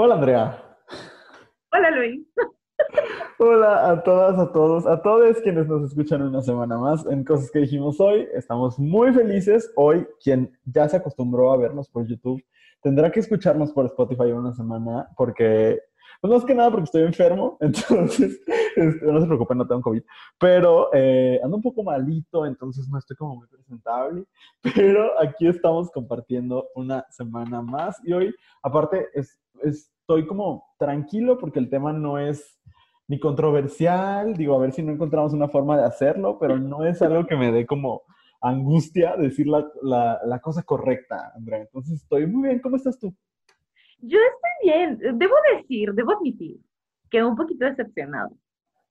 Hola, Andrea. Hola, Luis. Hola a todas, a todos, a todos quienes nos escuchan una semana más en Cosas que dijimos hoy. Estamos muy felices. Hoy, quien ya se acostumbró a vernos por YouTube, tendrá que escucharnos por Spotify una semana porque, pues más que nada porque estoy enfermo, entonces, este, no se preocupen, no tengo COVID, pero eh, ando un poco malito, entonces no estoy como muy presentable, pero aquí estamos compartiendo una semana más y hoy, aparte, es, estoy como tranquilo porque el tema no es ni controversial, digo, a ver si no encontramos una forma de hacerlo, pero no es algo que me dé como angustia decir la, la, cosa correcta, Andrea. Entonces, estoy muy bien. ¿Cómo estás tú? Yo estoy bien. Debo decir, debo admitir que un poquito decepcionado,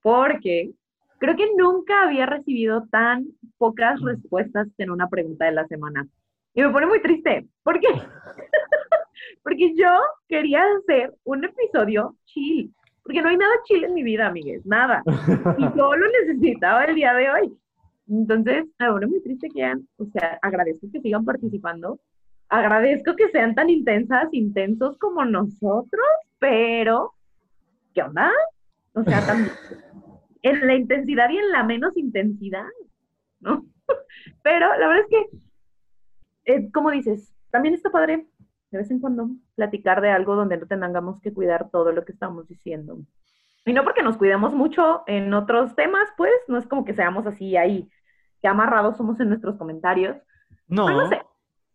porque creo que nunca había recibido tan pocas respuestas en una pregunta de la semana. Y me pone muy triste. ¿Por qué? porque yo quería hacer un episodio chill, porque no hay nada chill en mi vida, amigues, nada. Y yo lo necesitaba el día de hoy. Entonces, ahora muy triste que hayan, o sea, agradezco que sigan participando, agradezco que sean tan intensas, intensos como nosotros, pero, ¿qué onda? O sea, también, en la intensidad y en la menos intensidad, ¿no? Pero la verdad es que, eh, como dices, también está padre de vez en cuando platicar de algo donde no tengamos que cuidar todo lo que estamos diciendo. Y no porque nos cuidemos mucho en otros temas, pues, no es como que seamos así ahí que amarrados somos en nuestros comentarios. No. no sé.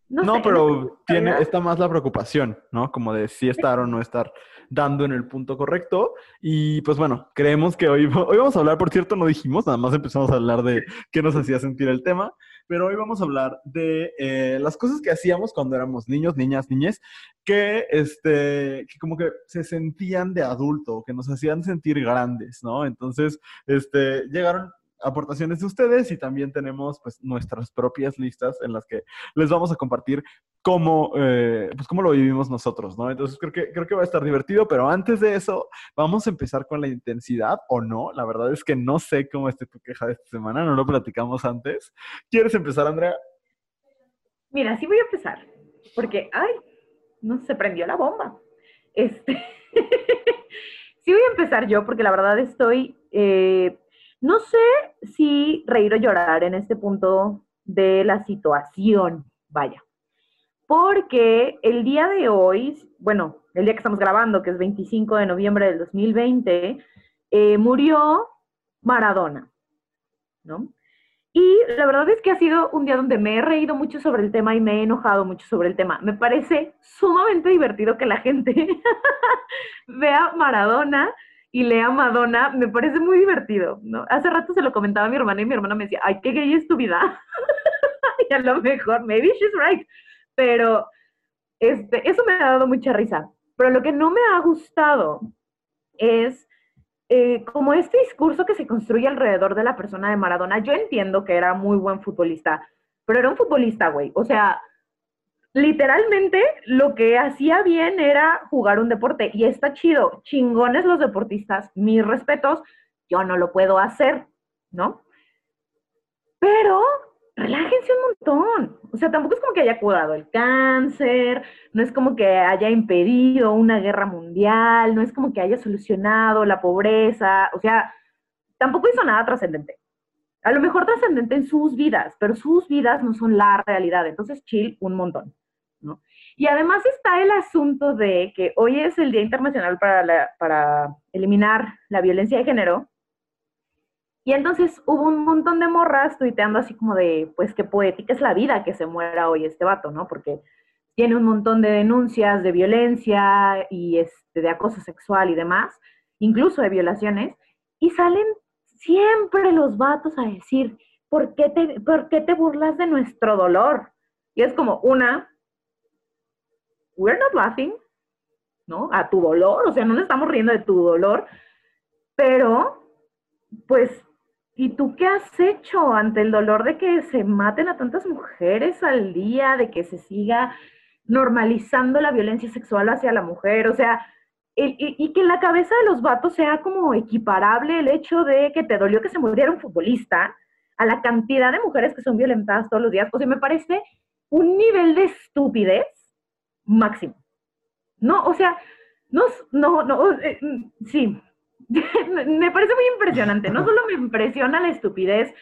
No, pero tiene, está más la preocupación, ¿no? Como de si estar o no estar dando en el punto correcto. Y pues bueno, creemos que hoy, hoy vamos a hablar, por cierto, no dijimos, nada más empezamos a hablar de qué nos hacía sentir el tema, pero hoy vamos a hablar de eh, las cosas que hacíamos cuando éramos niños, niñas, niñes, que, este, que como que se sentían de adulto, que nos hacían sentir grandes, ¿no? Entonces, este, llegaron aportaciones de ustedes y también tenemos pues nuestras propias listas en las que les vamos a compartir cómo, eh, pues, cómo lo vivimos nosotros, ¿no? Entonces creo que, creo que va a estar divertido, pero antes de eso vamos a empezar con la intensidad o no. La verdad es que no sé cómo esté tu queja de esta semana, no lo platicamos antes. ¿Quieres empezar, Andrea? Mira, sí voy a empezar, porque, ay, no se prendió la bomba. Este, sí voy a empezar yo, porque la verdad estoy... Eh, no sé si reír o llorar en este punto de la situación, vaya, porque el día de hoy, bueno, el día que estamos grabando, que es 25 de noviembre del 2020, eh, murió Maradona, ¿no? Y la verdad es que ha sido un día donde me he reído mucho sobre el tema y me he enojado mucho sobre el tema. Me parece sumamente divertido que la gente vea Maradona y lea Madonna, me parece muy divertido, ¿no? Hace rato se lo comentaba a mi hermana y mi hermana me decía, ay, qué gay es tu vida. y a lo mejor, maybe she's right. Pero este, eso me ha dado mucha risa. Pero lo que no me ha gustado es eh, como este discurso que se construye alrededor de la persona de Maradona. Yo entiendo que era muy buen futbolista, pero era un futbolista, güey. O sea, literalmente lo que hacía bien era jugar un deporte y está chido, chingones los deportistas, mis respetos, yo no lo puedo hacer, ¿no? Pero relájense un montón, o sea, tampoco es como que haya curado el cáncer, no es como que haya impedido una guerra mundial, no es como que haya solucionado la pobreza, o sea, tampoco hizo nada trascendente. A lo mejor trascendente en sus vidas, pero sus vidas no son la realidad, entonces chill un montón. Y además está el asunto de que hoy es el Día Internacional para, para eliminar la violencia de género. Y entonces hubo un montón de morras tuiteando así como de, pues qué poética es la vida que se muera hoy este vato, ¿no? Porque tiene un montón de denuncias de violencia y este, de acoso sexual y demás, incluso de violaciones, y salen siempre los vatos a decir, ¿por qué te, ¿por qué te burlas de nuestro dolor? Y es como, una, we're not laughing, ¿no? A tu dolor, o sea, no nos estamos riendo de tu dolor, pero, pues, ¿y tú qué has hecho ante el dolor de que se maten a tantas mujeres al día, de que se siga normalizando la violencia sexual hacia la mujer? O sea, y, que en la cabeza de los vatos sea como equiparable el hecho de que te dolió que se muriera un futbolista a la cantidad de mujeres que son violentadas todos los días. O sea, me parece un nivel de estupidez máximo. No, o sea, No, no, no, eh, mm, sí. me parece muy impresionante. No solo me impresiona la estupidez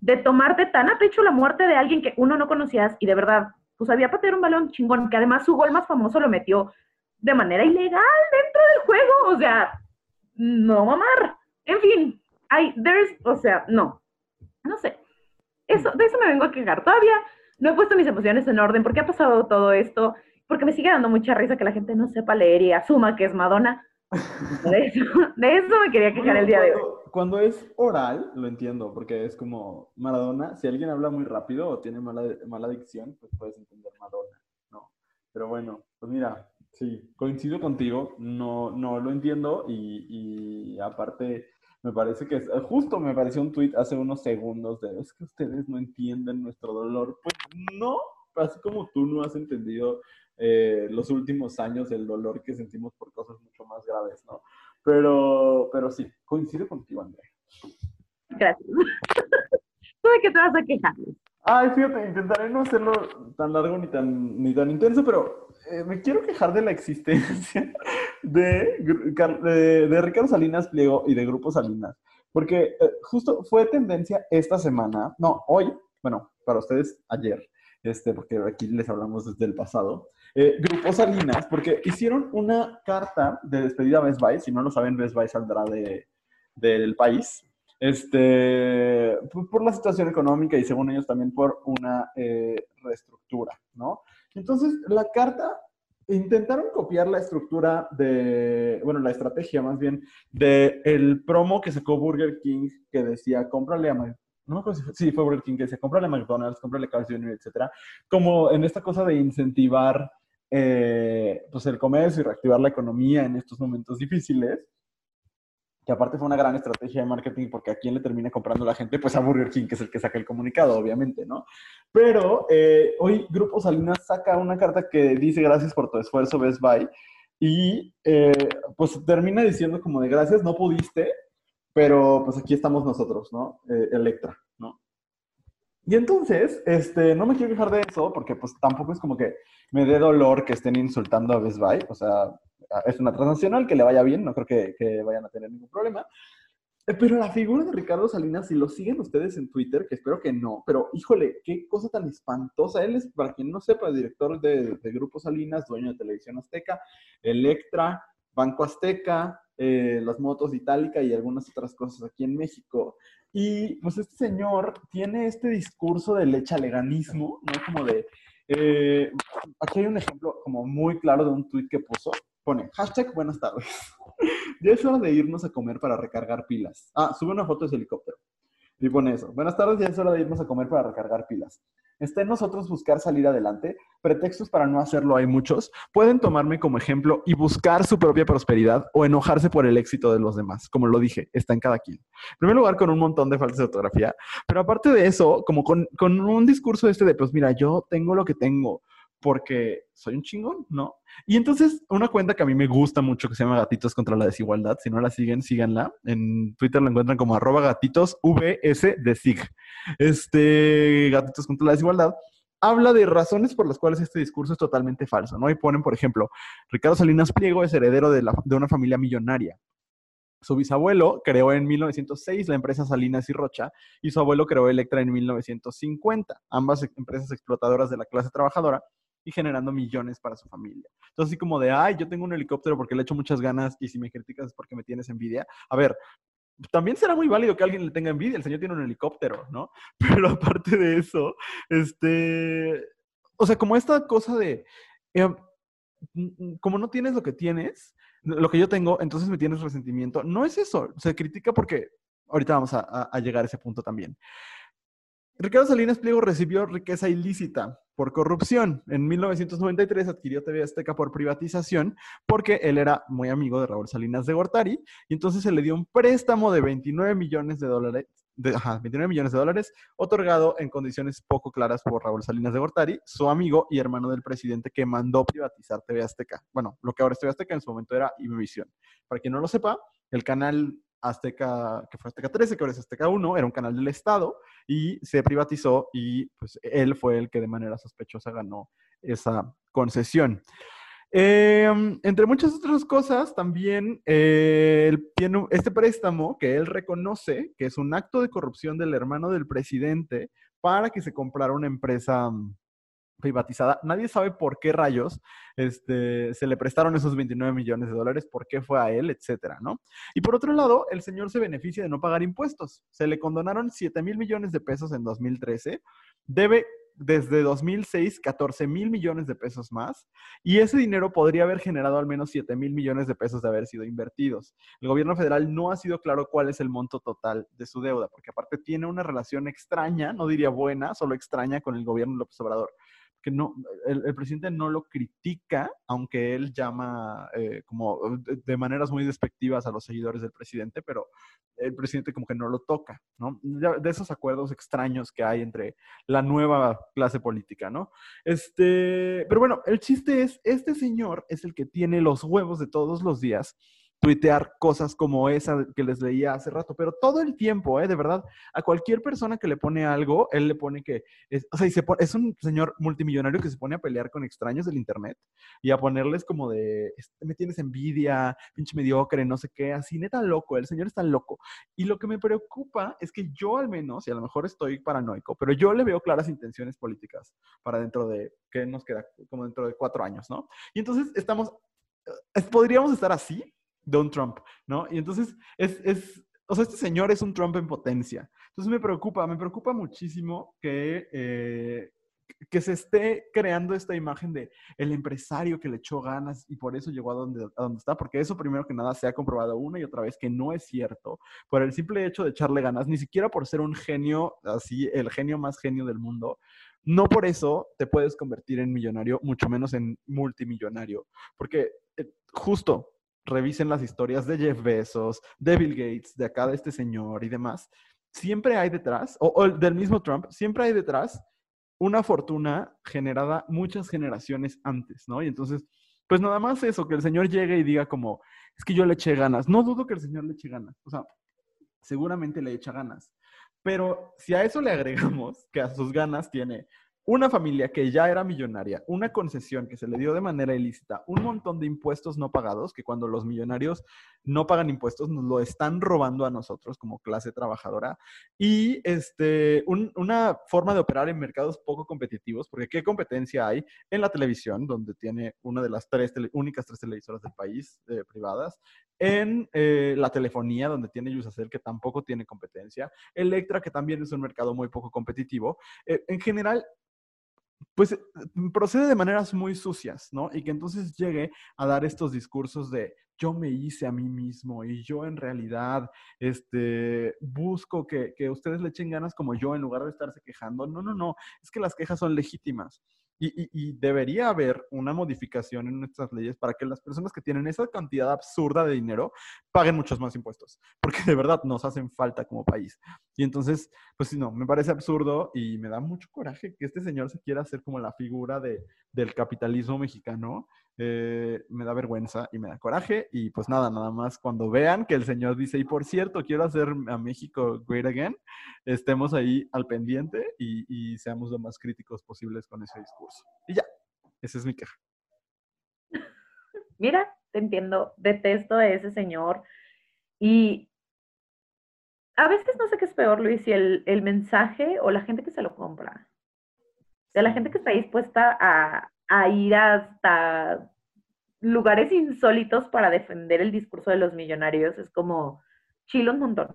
de tomarte tan a pecho la muerte de alguien que uno no conocías y de verdad, pues había patear un balón chingón, que además su gol más famoso lo metió de manera ilegal dentro del juego. O sea, no mamar. En fin, hay, there's, o sea, no. No sé. Eso, de eso me vengo a quejar. Todavía no he puesto mis emociones en orden porque ha pasado todo esto, porque me sigue dando mucha risa que la gente no sepa leer y asuma que es Madonna. De eso, de eso me quería quejar el día de hoy. Cuando es oral, lo entiendo, porque es como Maradona, si alguien habla muy rápido o tiene mala, mala dicción, pues puedes entender Madonna, ¿no? Pero bueno, pues mira, sí, coincido contigo, no, no lo entiendo y, y aparte me parece que es, justo me pareció un tweet hace unos segundos de, es que ustedes no entienden nuestro dolor. Pues no, así como tú no has entendido eh, los últimos años el dolor que sentimos por cosas mucho más graves, ¿no? Pero, pero sí, coincido contigo, Andrea. Gracias. ¿Tú de qué te vas a quejar? Ay, fíjate, intentaré no hacerlo tan largo ni tan, ni tan intenso, pero eh, me quiero quejar de la existencia de, de, Ricardo Salinas Pliego y de Grupo Salinas. Porque eh, justo fue tendencia esta semana, no, hoy, bueno, para ustedes ayer, este, porque aquí les hablamos desde el pasado, eh, Grupo Salinas, porque hicieron una carta de despedida a Best Buy, si no lo saben, Best Buy saldrá de, del país, este, por la situación económica y según ellos también por una eh, reestructura, ¿no? Entonces, la carta intentaron copiar la estructura de, bueno, la estrategia más bien, de el promo que sacó Burger King que decía, cómprale a, no me acuerdo si fue, Burger King que decía, cómprale a McDonald's, cómprale a Carl Jr., etcétera, como en esta cosa de incentivar, eh, pues el comercio y reactivar la economía en estos momentos difíciles que aparte fue una gran estrategia de marketing porque a quién le termina comprando la gente, pues a Burger King, que es el que saca el comunicado, obviamente, ¿no? Pero eh, hoy Grupo Salinas saca una carta que dice gracias por tu esfuerzo, Best Buy, y eh, pues termina diciendo como de gracias, no pudiste, pero pues aquí estamos nosotros, ¿no? Eh, Electra, ¿no? Y entonces, este, no me quiero quejar de eso porque pues tampoco es como que me dé dolor que estén insultando a Best Buy, o sea, es una transnacional, que le vaya bien, no creo que, vayan a tener ningún problema. Eh, pero la figura de Ricardo Salinas, si lo siguen ustedes en Twitter, que espero que no, pero híjole, qué cosa tan espantosa. Él es, para quien no sepa, director de, Grupo Salinas, dueño de Televisión Azteca, Electra, Banco Azteca, eh, las motos Itálica y algunas otras cosas aquí en México. Y pues este señor tiene este discurso de lechaleganismo, ¿no? Como de... Eh, aquí hay un ejemplo como muy claro de un tweet que puso, pone hashtag buenas tardes. ya es hora de irnos a comer para recargar pilas. Ah, sube una foto de ese helicóptero. Y pone eso. Buenas tardes, ya es hora de irnos a comer para recargar pilas. Está en nosotros buscar salir adelante. Pretextos para no hacerlo hay muchos. Pueden tomarme como ejemplo y buscar su propia prosperidad o enojarse por el éxito de los demás. Como lo dije, está en cada quien. En primer lugar, con un montón de faltas de ortografía. Pero aparte de eso, como con, con un discurso este de, pues mira, yo tengo lo que tengo porque soy un chingón, ¿no? Y entonces, una cuenta que a mí me gusta mucho que se llama Gatitos contra la Desigualdad, si no la siguen, síganla. En Twitter la encuentran como arroba gatitos vs de SIG. Este, Gatitos contra la Desigualdad habla de razones por las cuales este discurso es totalmente falso, ¿no? Y ponen, por ejemplo, Ricardo Salinas Pliego es heredero de, de una familia millonaria. Su bisabuelo creó en 1906 la empresa Salinas y Rocha y su abuelo creó Electra en 1950, ambas empresas explotadoras de la clase trabajadora y generando millones para su familia. Entonces, así como de, ay, yo tengo un helicóptero porque le echo muchas ganas y si me criticas es porque me tienes envidia. A ver, también será muy válido que alguien le tenga envidia, el señor tiene un helicóptero, ¿no? Pero aparte de eso, este, o sea, como esta cosa de, em, como no tienes lo que tienes, lo que yo tengo, entonces me tienes resentimiento. No es eso, se critica porque ahorita vamos a llegar a ese punto también. Ricardo Salinas Pliego recibió riqueza ilícita por corrupción. En 1993 adquirió TV Azteca por privatización porque él era muy amigo de Raúl Salinas de Gortari y entonces se le dio un préstamo de 29 millones de dólares, de, ajá, 29 millones de dólares, otorgado en condiciones poco claras por Raúl Salinas de Gortari, su amigo y hermano del presidente que mandó privatizar TV Azteca. Bueno, lo que ahora es TV Azteca en su momento era Imevisión. Para quien no lo sepa, el canal Azteca, que fue Azteca 13, que ahora es Azteca 1, era un canal del Estado y se privatizó y pues él fue el que de manera sospechosa ganó esa concesión. Em, entre muchas otras cosas, también eh, tiene este préstamo que él reconoce que es un acto de corrupción del hermano del presidente para que se comprara una empresa mm, privatizada. Nadie sabe por qué rayos este, se le prestaron esos 29 millones de dólares, por qué fue a él, etcétera, ¿no? Y por otro lado, el señor se beneficia de no pagar impuestos. Se le condonaron 7 mil millones de pesos en 2013. Debe desde 2006 14 mil millones de pesos más y ese dinero podría haber generado al menos 7 mil millones de pesos de haber sido invertidos. El gobierno federal no ha sido claro cuál es el monto total de su deuda, porque aparte tiene una relación extraña, no diría buena, solo extraña con el gobierno López Obrador que no, el, presidente no lo critica, aunque él llama eh, como de, maneras muy despectivas a los seguidores del presidente, pero el presidente como que no lo toca, ¿no? De esos acuerdos extraños que hay entre la nueva clase política, ¿no? Este, pero bueno, el chiste es, este señor es el que tiene los huevos de todos los días tuitear cosas como esa que les leía hace rato, pero todo el tiempo, ¿eh? De verdad, a cualquier persona que le pone algo, él le pone que, es, o sea, es un señor multimillonario que se pone a pelear con extraños del Internet y a ponerles como de, me tienes envidia, pinche mediocre, no sé qué, así, neta loco, el señor está loco. Y lo que me preocupa es que yo al menos, y a lo mejor estoy paranoico, pero yo le veo claras intenciones políticas para dentro de, ¿qué nos queda? Como dentro de cuatro años, ¿no? Y entonces estamos, eh, podríamos estar así Don Trump, ¿no? Y entonces es, es, o sea, este señor es un Trump en potencia. Entonces me preocupa, me preocupa muchísimo que, eh, que se esté creando esta imagen de el empresario que le echó ganas y por eso llegó a donde, a donde está, porque eso primero que nada se ha comprobado una y otra vez que no es cierto, por el simple hecho de echarle ganas, ni siquiera por ser un genio, así, el genio más genio del mundo, no por eso te puedes convertir en millonario, mucho menos en multimillonario, porque eh, justo revisen las historias de Jeff Bezos, de Bill Gates, de acá de este señor y demás, siempre hay detrás, o, del mismo Trump, siempre hay detrás una fortuna generada muchas generaciones antes, ¿no? Y entonces, pues nada más eso, que el señor llegue y diga como, es que yo le eché ganas. No dudo que el señor le eche ganas, o sea, seguramente le echa ganas. Pero si a eso le agregamos que a sus ganas tiene una familia que ya era millonaria, una concesión que se le dio de manera ilícita, un montón de impuestos no pagados, que cuando los millonarios no pagan impuestos nos lo están robando a nosotros como clase trabajadora, y este, una forma de operar en mercados poco competitivos, porque ¿qué competencia hay en la televisión, donde tiene una de las tres únicas tres televisoras del país eh, privadas, en eh, la telefonía, donde tiene Yusacel, que tampoco tiene competencia, Electra, que también es un mercado muy poco competitivo. Eh, en general, pues procede de maneras muy sucias, ¿no? Y que entonces llegue a dar estos discursos de yo me hice a mí mismo y yo en realidad este, busco que, que ustedes le echen ganas como yo en lugar de estarse quejando. No, no, no, es que las quejas son legítimas. Y, debería haber una modificación en nuestras leyes para que las personas que tienen esa cantidad absurda de dinero paguen muchos más impuestos, porque de verdad nos hacen falta como país. Y entonces, pues sí, no, me parece absurdo y me da mucho coraje que este señor se quiera hacer como la figura de, del capitalismo mexicano eh, me da vergüenza y me da coraje. Y pues nada, nada más cuando vean que el señor dice, y por cierto, quiero hacer a México great again, estemos ahí al pendiente y, seamos lo más críticos posibles con ese discurso. Y ya, esa es mi queja. Mira, te entiendo, detesto a ese señor y a veces no sé qué es peor, Luis, si el, el mensaje o la gente que se lo compra. De la gente que está dispuesta a, a ir hasta lugares insólitos para defender el discurso de los millonarios. Es como chilo un montón.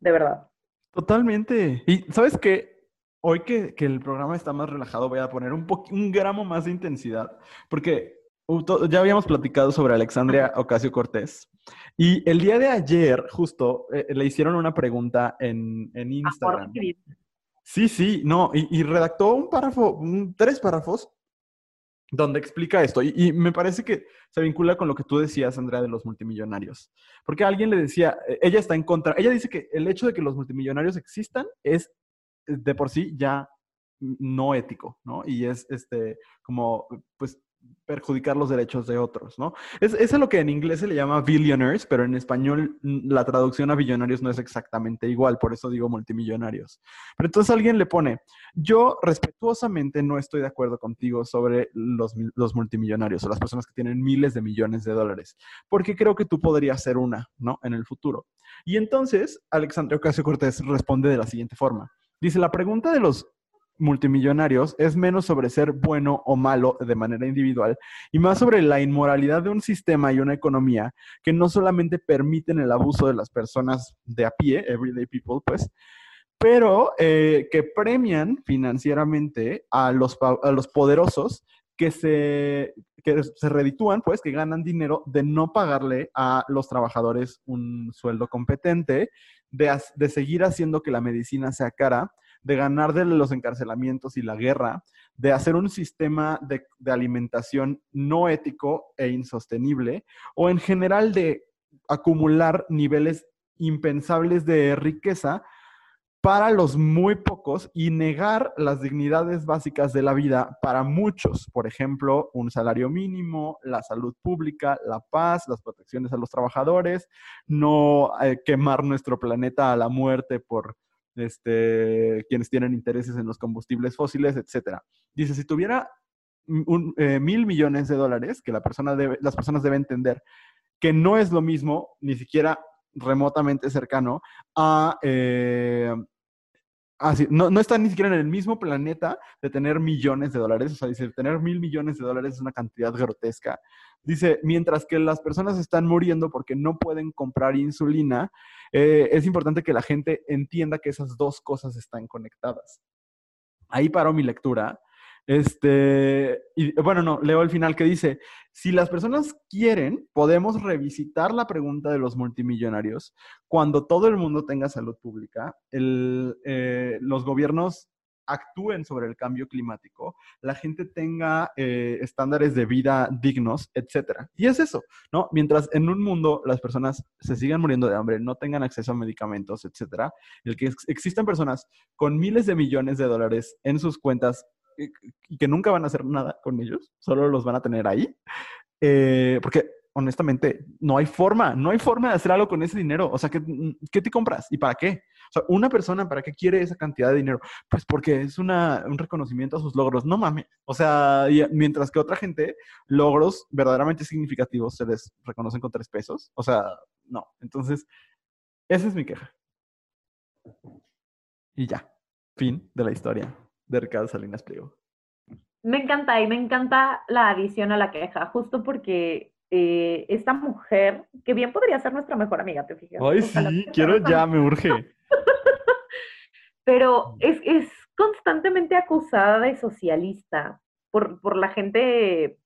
De verdad. Totalmente. Y sabes qué? Hoy que, el programa está más relajado, voy a poner un, un gramo más de intensidad, porque ya habíamos platicado sobre Alexandria Ocasio Cortés. Y el día de ayer, justo, eh, le hicieron una pregunta en, en Instagram. Sí, sí, no, y, redactó un párrafo, tres párrafos donde explica esto. Y, me parece que se vincula con lo que tú decías, Andrea, de los multimillonarios. Porque alguien le decía, e, ella está en contra, ella dice que el hecho de que los multimillonarios existan es de por sí ya no ético, ¿no? Y es este, como, pues, perjudicar los derechos de otros, ¿no? Es, es lo que en inglés se le llama billionaires, pero en español mm, la traducción a billonarios no es exactamente igual, por eso digo multimillonarios. Pero entonces alguien le pone, yo respetuosamente no estoy de acuerdo contigo sobre los, los multimillonarios o las personas que tienen miles de millones de dólares, porque creo que tú podrías ser una, ¿no? En el futuro. Y entonces Alexandria Ocasio Cortés responde de la siguiente forma. Dice, la pregunta de los multimillonarios es menos sobre ser bueno o malo de manera individual y más sobre la inmoralidad de un sistema y una economía que no solamente permiten el abuso de las personas de a pie, everyday people, pues, pero eh, que premian financieramente a los, a los poderosos que se, que se reditúan, pues, que ganan dinero de no pagarle a los trabajadores un sueldo competente, de, de seguir haciendo que la medicina sea cara, de ganar de los encarcelamientos y la guerra, de hacer un sistema de, alimentación no ético e insostenible, o en general de acumular niveles impensables de riqueza para los muy pocos y negar las dignidades básicas de la vida para muchos. Por ejemplo, un salario mínimo, la salud pública, la paz, las protecciones a los trabajadores, no eh, quemar nuestro planeta a la muerte por este, quienes tienen intereses en los combustibles fósiles, etcétera. Dice, si tuviera un, eh, mil millones de dólares, que la persona debe, las personas deben entender que no es lo mismo, ni siquiera remotamente cercano, a... Eh, no, no está ni siquiera en el mismo planeta de tener millones de dólares. O sea, dice, tener mil millones de dólares es una cantidad grotesca. Dice, mientras que las personas están muriendo porque no pueden comprar insulina, eh, es importante que la gente entienda que esas dos cosas están conectadas. Ahí paró mi lectura. Este, y bueno, no, leo el final que dice, si las personas quieren, podemos revisitar la pregunta de los multimillonarios cuando todo el mundo tenga salud pública, eh, los gobiernos actúen sobre el cambio climático, la gente tenga eh, estándares de vida dignos, etcétera. Y es eso, ¿no? Mientras en un mundo las personas se sigan muriendo de hambre, no tengan acceso a medicamentos, etcétera, el que existan personas con miles de millones de dólares en sus cuentas y que nunca van a hacer nada con ellos, solo los van a tener ahí, eh, porque honestamente, no hay forma, no hay forma de hacer algo con ese dinero. O sea, ¿qué, ¿qué, te compras y para qué? O sea, una persona, ¿para qué quiere esa cantidad de dinero? Pues porque es un reconocimiento a sus logros. No mames. O sea, mientras que otra gente, logros verdaderamente significativos se les reconocen con tres pesos. O sea, no. Entonces, esa es mi queja. Y ya. Fin de la historia de Ricardo Salinas Pliego. Me encanta y me encanta la adición a la queja, justo porque eh, esta mujer, que bien podría ser nuestra mejor amiga, te fijas. Ay, sí, quiero ya, me urge. Pero es, es, constantemente acusada de socialista por, por la gente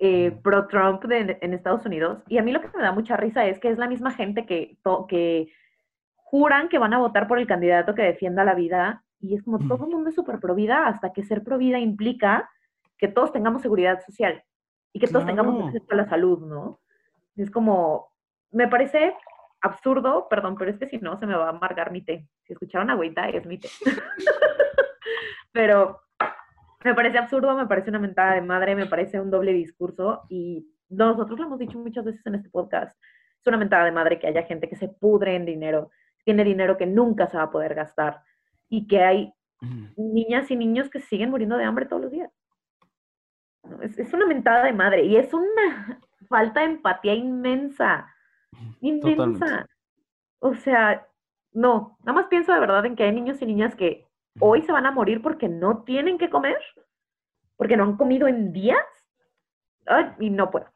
eh, pro-Trump en Estados Unidos. Y a mí lo que me da mucha risa es que es la misma gente que, que juran que van a votar por el candidato que defienda la vida. Y es como todo el mundo es súper pro vida hasta que ser pro vida implica que todos tengamos seguridad social y que todos tengamos acceso a la salud, ¿no? Es como, me parece absurdo, perdón, pero es que si no se me va a amargar mi té. Si escucharon agüita, es mi té. pero me parece absurdo, me parece una mentada de madre, me parece un doble discurso y nosotros lo hemos dicho muchas veces en este podcast. Es una mentada de madre que haya gente que se pudre en dinero, tiene dinero que nunca se va a poder gastar y que hay niñas y niños que siguen muriendo de hambre todos los días. Es, una mentada de madre y es una falta de empatía inmensa, inmensa. O sea, no, nada más pienso de verdad en que hay niños y niñas que hoy se van a morir porque no tienen que comer, porque no han comido en días, y no puedo.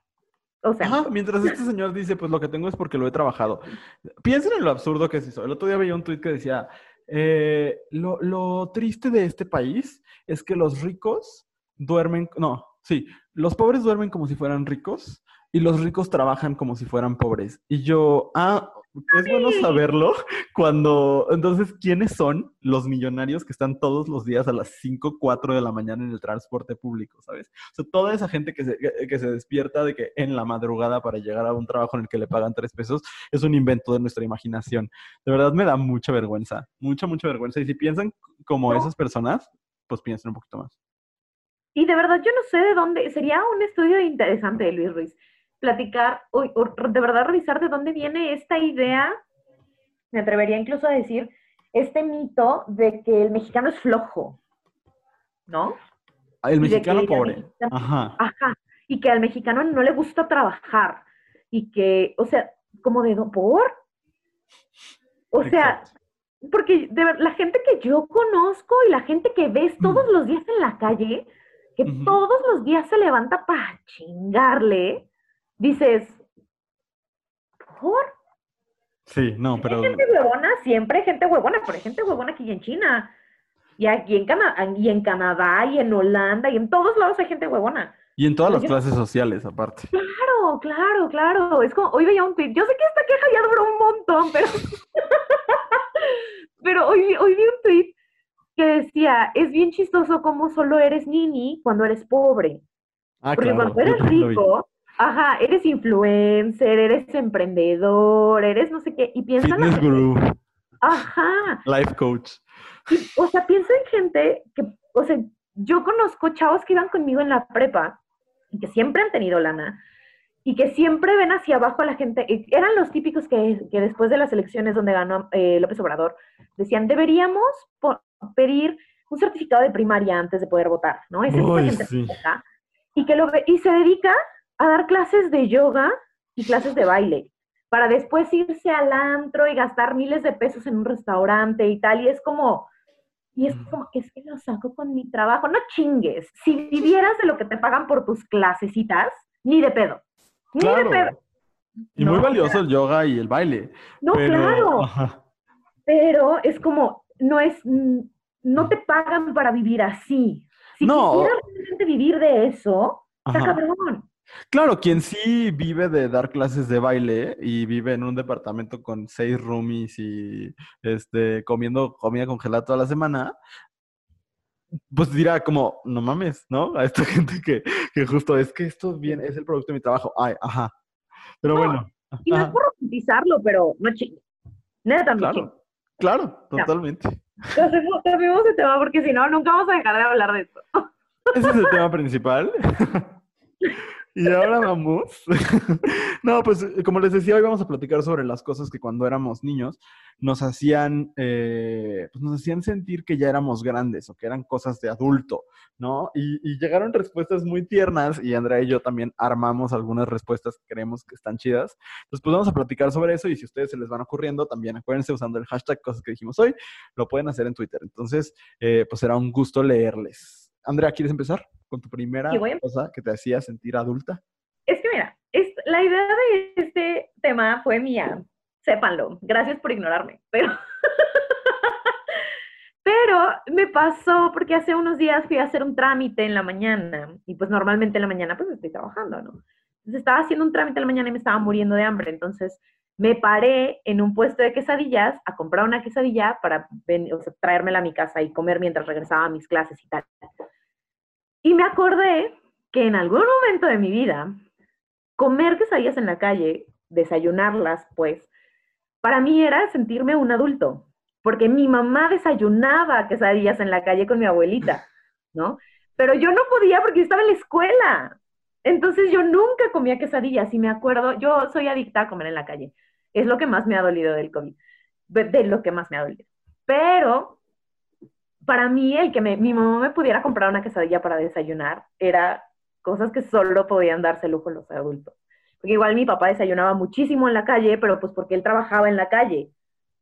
O sea, mientras este señor dice, pues lo que tengo es porque lo he trabajado. Piensen en lo absurdo que es eso. El otro día veía un tuit que decía, eh, lo, lo, triste de este país es que los ricos duermen, no, Sí, los pobres duermen como si fueran ricos y los ricos trabajan como si fueran pobres. Y yo, ah, es bueno saberlo cuando, entonces, ¿quiénes son los millonarios que están todos los días a las 5, 4 de la mañana en el transporte público, ¿sabes? O sea, toda esa gente que se, que se despierta de que en la madrugada para llegar a un trabajo en el que le pagan 3 pesos es un invento de nuestra imaginación. De verdad me da mucha vergüenza, mucha, mucha vergüenza. Y si piensan como esas personas, pues piensen un poquito más. y de verdad yo no sé de dónde, sería un estudio interesante Luis Ruiz, platicar, o, de verdad revisar de dónde viene esta idea, me atrevería incluso a decir, este mito de que el mexicano es flojo, ¿no? Ah, el mexicano pobre. ajá. Ajá. Y que al mexicano no le gusta trabajar. Y que, o sea, como de, ¿por? O sea, porque de la gente que yo conozco y la gente que ves todos los días en la calle, que todos los días se levanta para chingarle, dices, ¿por? Sí, no, pero... Hay gente huevona, siempre hay gente huevona, pero hay gente huevona aquí en China. Y aquí en, y en Canadá, y en Holanda, y en todos lados hay gente huevona. Y en todas las clases sociales, aparte. Claro, claro, claro. Es como, hoy veía un tweet. Yo sé que esta queja ya duró un montón, pero. pero hoy, hoy vi un tweet que decía: es bien chistoso cómo solo eres nini cuando eres pobre. Ah, Porque cuando eres rico, ajá, eres influencer, eres emprendedor, eres no sé qué. Y piensa Fitness guru. Ajá. Life coach. o sea, piensa en gente que, o sea, yo conozco chavos que iban conmigo en la prepa y que siempre han tenido lana y que siempre ven hacia abajo a la gente. Eran los típicos que, después de las elecciones donde ganó eh, López Obrador, decían, deberíamos pedir un certificado de primaria antes de poder votar, ¿no? Ese gente y que lo y se dedica a dar clases de yoga y clases de baile para después irse al antro y gastar miles de pesos en un restaurante y tal y es como y es como, es que lo saco con mi trabajo. No chingues. Si vivieras de lo que te pagan por tus clasecitas, ni de pedo. Ni de pedo. Y muy valioso el yoga y el baile. No, claro. Pero es como, no es, no te pagan para vivir así. Si no. quisieras vivir de eso, está cabrón. Claro, quien sí vive de dar clases de baile y vive en un departamento con seis roomies y este, comiendo comida congelada toda la semana, pues dirá como, no mames, ¿no? A esta gente que, que justo es que esto bien, es el producto de mi trabajo. Ay, ajá. Pero bueno. Y no es por romantizarlo, pero no chingue. Nada también. Claro, claro, totalmente. Cambiemos de tema porque si no, nunca vamos a dejar de hablar de esto. Ese es el tema principal. Y ahora vamos. no, pues eh, como les decía, hoy vamos a platicar sobre las cosas que cuando éramos niños nos hacían, eh, pues nos hacían sentir que ya éramos grandes o que eran cosas de adulto, ¿no? Y, llegaron respuestas muy tiernas y Andrea y yo también armamos algunas respuestas que creemos que están chidas. Entonces, pues vamos a platicar sobre eso y si ustedes se les van ocurriendo, también acuérdense usando el hashtag cosas que dijimos hoy, lo pueden hacer en Twitter. Entonces, eh, pues será un gusto leerles. Andrea, ¿quieres empezar? con tu primera cosa que te hacía sentir adulta? Es que mira, es, la idea de este tema fue mía, sépanlo, gracias por ignorarme, pero... pero me pasó porque hace unos días fui a hacer un trámite en la mañana y pues normalmente en la mañana pues estoy trabajando, ¿no? Entonces estaba haciendo un trámite en la mañana y me estaba muriendo de hambre, entonces me paré en un puesto de quesadillas a comprar una quesadilla para o sea, traérmela a mi casa y comer mientras regresaba a mis clases y tal. Y me acordé que en algún momento de mi vida, comer quesadillas en la calle, desayunarlas, pues, para mí era sentirme un adulto, porque mi mamá desayunaba quesadillas en la calle con mi abuelita, ¿no? Pero yo no podía porque estaba en la escuela. Entonces yo nunca comía quesadillas y me acuerdo, yo soy adicta a comer en la calle. Es lo que más me ha dolido del COVID, de lo que más me ha dolido. Pero para mí el que mi mamá me pudiera comprar una quesadilla para desayunar era cosas que solo podían darse lujo los adultos. Porque igual mi papá desayunaba muchísimo en la calle, pero pues porque él trabajaba en la calle,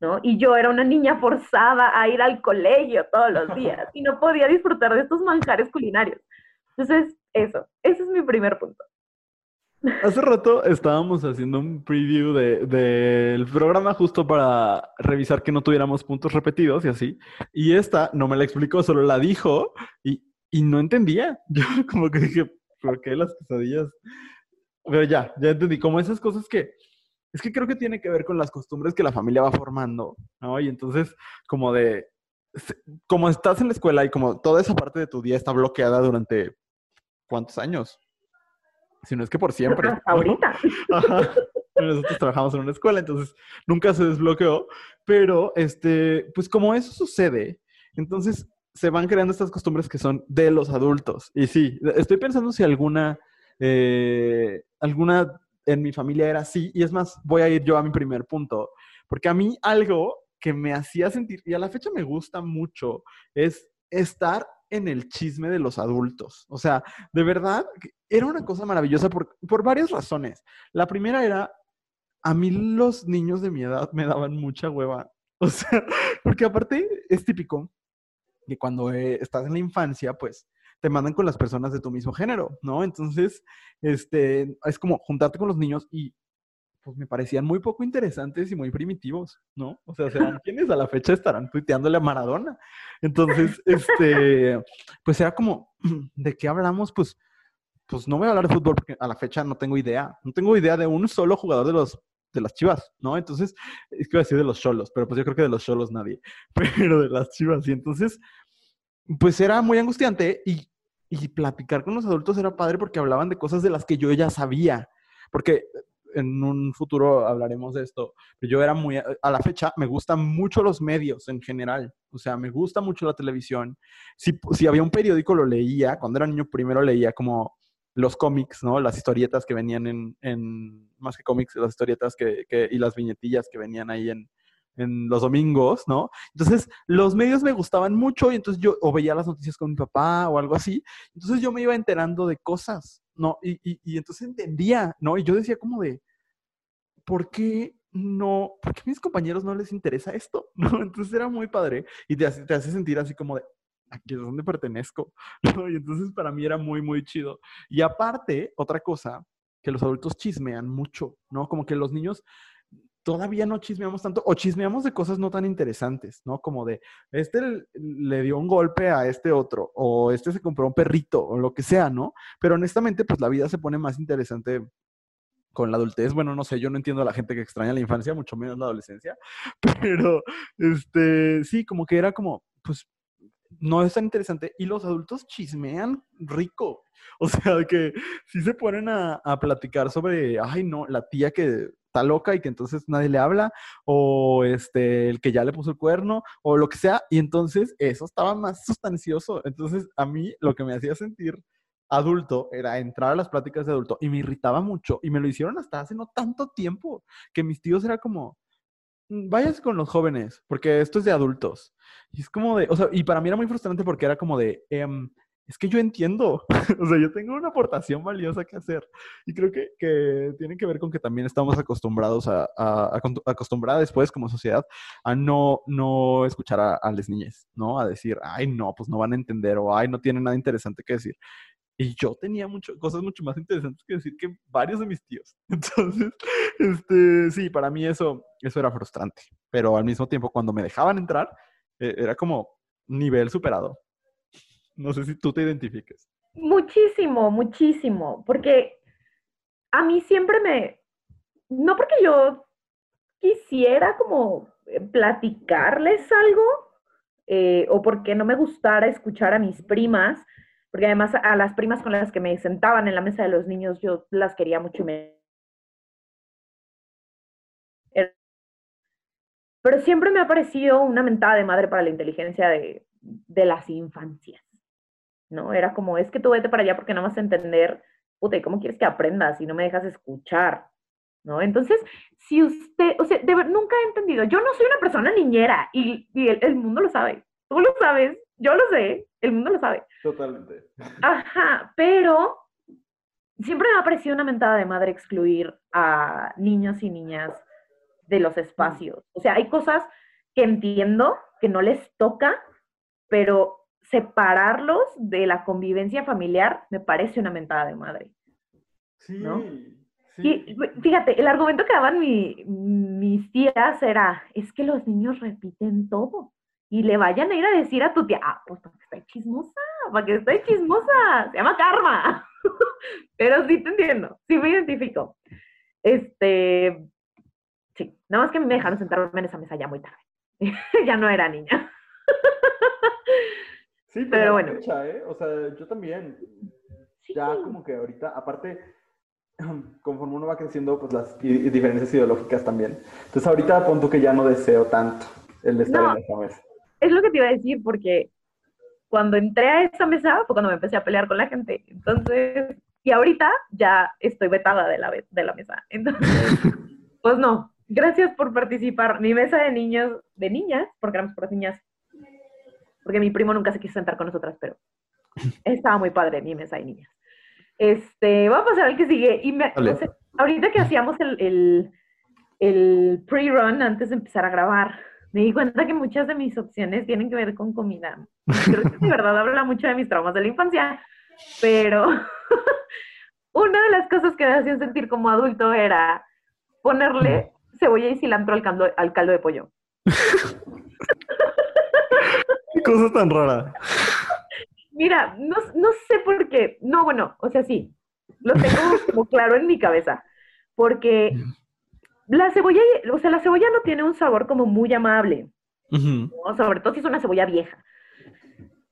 ¿no? Y yo era una niña forzada a ir al colegio todos los días y no podía disfrutar de estos manjares culinarios. Entonces, eso, ese es mi primer punto. Hace rato estábamos haciendo un preview del programa justo para revisar que no tuviéramos puntos repetidos y así. Y esta no me la explicó, solo la dijo y, no entendía. Yo como que dije, ¿por qué las quesadillas? Pero ya, ya entendí. Como esas cosas que... Es que creo que tiene que ver con las costumbres que la familia va formando, ¿no? Y entonces, como de... Como estás en la escuela y como toda esa parte de tu día está bloqueada durante... ¿Cuántos años? Si no es que por siempre. ahorita. Nosotros trabajamos en una escuela, entonces nunca se desbloqueó. Pero, este, pues como eso sucede, entonces se van creando estas costumbres que son de los adultos. Y sí, estoy pensando si alguna, eh, alguna en mi familia era así. Y es más, voy a ir yo a mi primer punto. Porque a mí algo que me hacía sentir, y a la fecha me gusta mucho, es estar en el chisme de los adultos. O sea, de verdad, era una cosa maravillosa por, por varias razones. La primera era, a mí los niños de mi edad me daban mucha hueva. O sea, porque aparte es típico que cuando eh, estás en la infancia, pues te mandan con las personas de tu mismo género, ¿no? Entonces, este, es como juntarte con los niños y pues me parecían muy poco interesantes y muy primitivos, ¿no? O sea, serán quienes a la fecha estarán tuiteándole a Maradona. Entonces, este, pues era como, ¿de qué hablamos? Pues, pues no voy a hablar de fútbol porque a la fecha no tengo idea. No tengo idea de un solo jugador de los de las chivas, ¿no? Entonces, es que iba a decir de los cholos, pero pues yo creo que de los cholos nadie, pero de las chivas. Y entonces, pues era muy angustiante y, y platicar con los adultos era padre porque hablaban de cosas de las que yo ya sabía. Porque en un futuro hablaremos de esto. Pero yo era muy, a la fecha, me gustan mucho los medios en general. O sea, me gusta mucho la televisión. Si, si había un periódico, lo leía. Cuando era niño, primero leía como los cómics, ¿no? Las historietas que venían en, en más que cómics, las historietas que, que, y las viñetillas que venían ahí en, en los domingos, ¿no? Entonces, los medios me gustaban mucho y entonces yo o veía las noticias con mi papá o algo así. Entonces yo me iba enterando de cosas, ¿no? Y, y, y entonces entendía, ¿no? Y yo decía como de, ¿por qué no, por qué a mis compañeros no les interesa esto? ¿No? Entonces era muy padre y te te hace sentir así como de, aquí es donde pertenezco, ¿no? Y entonces para mí era muy, muy chido. Y aparte, otra cosa, que los adultos chismean mucho, ¿no? Como que los niños todavía no chismeamos tanto o chismeamos de cosas no tan interesantes, ¿no? Como de, este le dio un golpe a este otro o este se compró un perrito o lo que sea, ¿no? Pero honestamente, pues la vida se pone más interesante con la adultez. Bueno, no sé, yo no entiendo a la gente que extraña la infancia, mucho menos la adolescencia, pero este, sí, como que era como, pues no es tan interesante. Y los adultos chismean rico. O sea, que sí se ponen a, a, platicar sobre, ay, no, la tía que está loca y que entonces nadie le habla, o este, el que ya le puso el cuerno, o lo que sea. Y entonces eso estaba más sustancioso. Entonces, a mí lo que me hacía sentir adulto era entrar a las pláticas de adulto y me irritaba mucho y me lo hicieron hasta hace no tanto tiempo que mis tíos era como, mm, vayas con los jóvenes, porque esto es de adultos. Y es como de, o sea, y para mí era muy frustrante porque era como de, eh, es que yo entiendo, o sea, yo tengo una aportación valiosa que hacer. Y creo que, que tiene que ver con que también estamos acostumbrados a, a, a después como sociedad a no, no escuchar a, a las niñas, ¿no? A decir, ay, no, pues no van a entender o ay, no tienen nada interesante que decir. Y yo tenía mucho, cosas mucho más interesantes que decir que varios de mis tíos. Entonces, este, sí, para mí eso, eso era frustrante. Pero al mismo tiempo, cuando me dejaban entrar, eh, era como nivel superado. No sé si tú te identifiques. Muchísimo, muchísimo. Porque a mí siempre me... No porque yo quisiera como eh, platicarles algo eh, o porque no me gustara escuchar a mis primas, porque además a las primas con las que me sentaban en la mesa de los niños yo las quería mucho y me... Pero siempre me ha parecido una mentada de madre para la inteligencia de, de las infancias, ¿no? Era como, es que tú vete para allá porque no vas a entender, puta, ¿y cómo quieres que aprendas si no me dejas escuchar? ¿No? Entonces, si usted, o sea, de, nunca he entendido, yo no soy una persona niñera y, y el, el mundo lo sabe, tú lo sabes, yo lo sé, el mundo lo sabe. Totalmente. Ajá, pero siempre me ha parecido una mentada de madre excluir a niños y niñas de los espacios. O sea, hay cosas que entiendo que no les toca, pero separarlos de la convivencia familiar me parece una mentada de madre. Sí. ¿no? Sí. Y fíjate, el argumento que daban mi, mis tías era, es que los niños repiten todo y le vayan a ir a decir a tu tía, ah, pues para que esté chismosa, para que esté chismosa, se llama karma. Pero sí te entiendo, sí me identifico. Este, sí, nada más que me dejaron sentarme en esa mesa ya muy tarde. ya no era niña. sí, pero, pero bueno. Fecha, ¿eh? O sea, yo también. Sí. Ya como que ahorita, aparte, conforme uno va creciendo, pues las diferencias ideológicas también. Entonces ahorita punto que ya no deseo tanto el estar no. en esa mesa es lo que te iba a decir, porque cuando entré a esa mesa fue cuando me empecé a pelear con la gente. Entonces, y ahorita ya estoy vetada de la, de la mesa. Entonces, pues no, gracias por participar. Mi mesa de niños, de niñas, porque éramos por niñas, porque mi primo nunca se quiso sentar con nosotras, pero estaba muy padre mi mesa de niñas. Este, vamos a pasar al que sigue. Y me, ahorita que hacíamos el, el, el pre-run antes de empezar a grabar, me di cuenta que muchas de mis opciones tienen que ver con comida. Creo que de verdad habla mucho de mis traumas de la infancia, pero una de las cosas que me hacían sentir como adulto era ponerle cebolla y cilantro al caldo, al caldo de pollo. Cosa tan rara. Mira, no, no sé por qué. No, bueno, o sea, sí, lo tengo como claro en mi cabeza. Porque la cebolla, o sea, la cebolla no tiene un sabor como muy amable, sobre todo si es una cebolla vieja.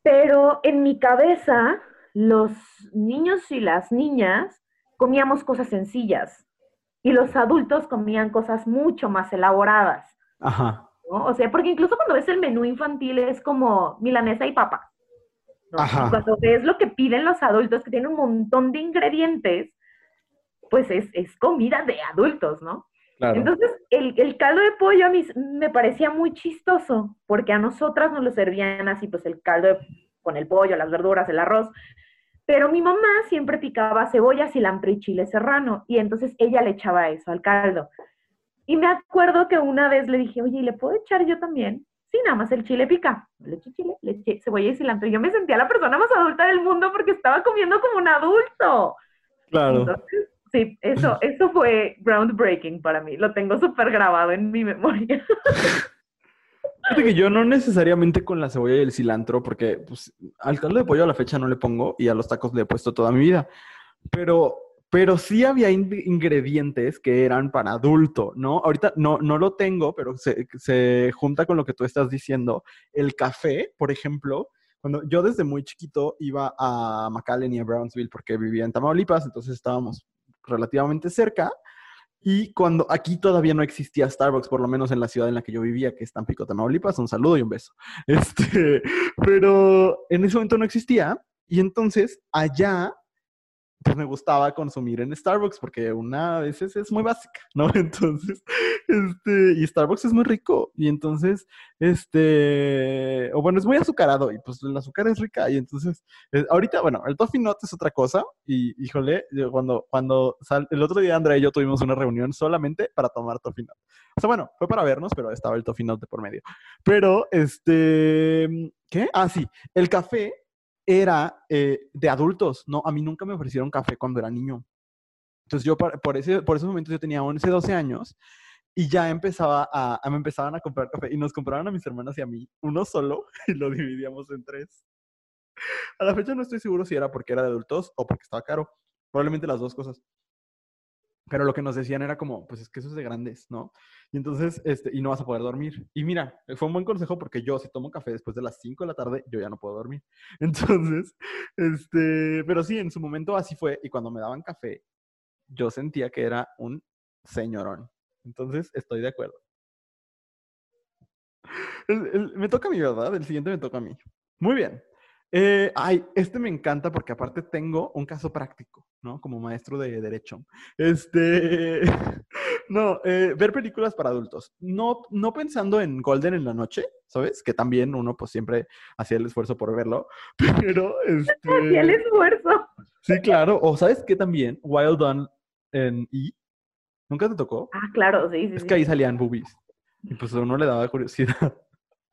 Pero en mi cabeza, los niños y las niñas comíamos cosas sencillas y los adultos comían cosas mucho más elaboradas. Ajá. O sea, porque incluso cuando ves el menú infantil es como milanesa y papa. Ajá. Cuando ves lo que piden los adultos, que tienen un montón de ingredientes, pues es, es comida de adultos, ¿no? Entonces, el, caldo de pollo a mí me parecía muy chistoso, porque a nosotras nos lo servían así, pues el caldo con el pollo, las verduras, el arroz. Pero mi mamá siempre picaba cebolla, cilantro y chile serrano, y entonces ella le echaba eso al caldo. Y me acuerdo que una vez le dije, oye, ¿le puedo echar yo también? Sí, nada más el chile pica. Le eché chile, le eché cebolla y cilantro. Y yo me sentía la persona más adulta del mundo porque estaba comiendo como un adulto. Claro. Sí, eso, eso fue groundbreaking para mí. Lo tengo súper grabado en mi memoria. Fíjate que yo no necesariamente con la cebolla y el cilantro, porque pues, al caldo de pollo a la fecha no le pongo y a los tacos le he puesto toda mi vida. Pero, pero sí había ingredientes que eran para adulto, ¿no? Ahorita no, no lo tengo, pero se, se junta con lo que tú estás diciendo. El café, por ejemplo, cuando yo desde muy chiquito iba a McAllen y a Brownsville porque vivía en Tamaulipas, entonces estábamos relativamente cerca. Y cuando aquí todavía no existía Starbucks, por lo menos en la ciudad en la que yo vivía, que es Tampico, Tamaulipas, un saludo y un beso. Este, pero en ese momento no existía. Y entonces allá pues me gustaba consumir en Starbucks porque una vez es muy básica, ¿no? Entonces, este, y Starbucks es muy rico y entonces, este, o bueno, es muy azucarado y pues el azúcar es rica y entonces, eh, ahorita, bueno, el Toffee Nut es otra cosa y, híjole, cuando, cuando el otro día Andrea y yo tuvimos una reunión solamente para tomar Toffee Nut. O sea, bueno, fue para vernos, pero estaba el Toffee Nut de por medio. Pero, este, ¿qué? Ah, sí, el café era eh, de adultos, ¿no? A mí nunca me ofrecieron café cuando era niño. Entonces yo por, ese, por esos momentos yo tenía 11, 12 años y ya empezaba a, me empezaban a comprar café y nos compraron a mis hermanas y a mí uno solo y lo dividíamos en tres. A la fecha no estoy seguro si era porque era de adultos o porque estaba caro. Probablemente las dos cosas. Pero lo que nos decían era como, pues es que eso es de grandes, ¿no? Y entonces, este, y no vas a poder dormir. Y mira, fue un buen consejo porque yo, si tomo café después de las 5 de la tarde, yo ya no puedo dormir. Entonces, este, pero sí, en su momento así fue. Y cuando me daban café, yo sentía que era un señorón. Entonces, estoy de acuerdo. me toca a mí, ¿verdad? El siguiente me toca a mí. Muy bien. Eh, ay, este me encanta porque aparte tengo un caso práctico, ¿no? Como maestro de derecho. Este, no, eh, ver películas para adultos. No, no pensando en Golden en la noche, ¿sabes? Que también uno pues siempre hacía el esfuerzo por verlo, pero este... Hacía el esfuerzo. Sí, claro. O ¿sabes qué también? Wild Dawn en E. ¿Nunca te tocó? Ah, claro, sí, sí. Es que ahí salían boobies. Y pues a uno le daba curiosidad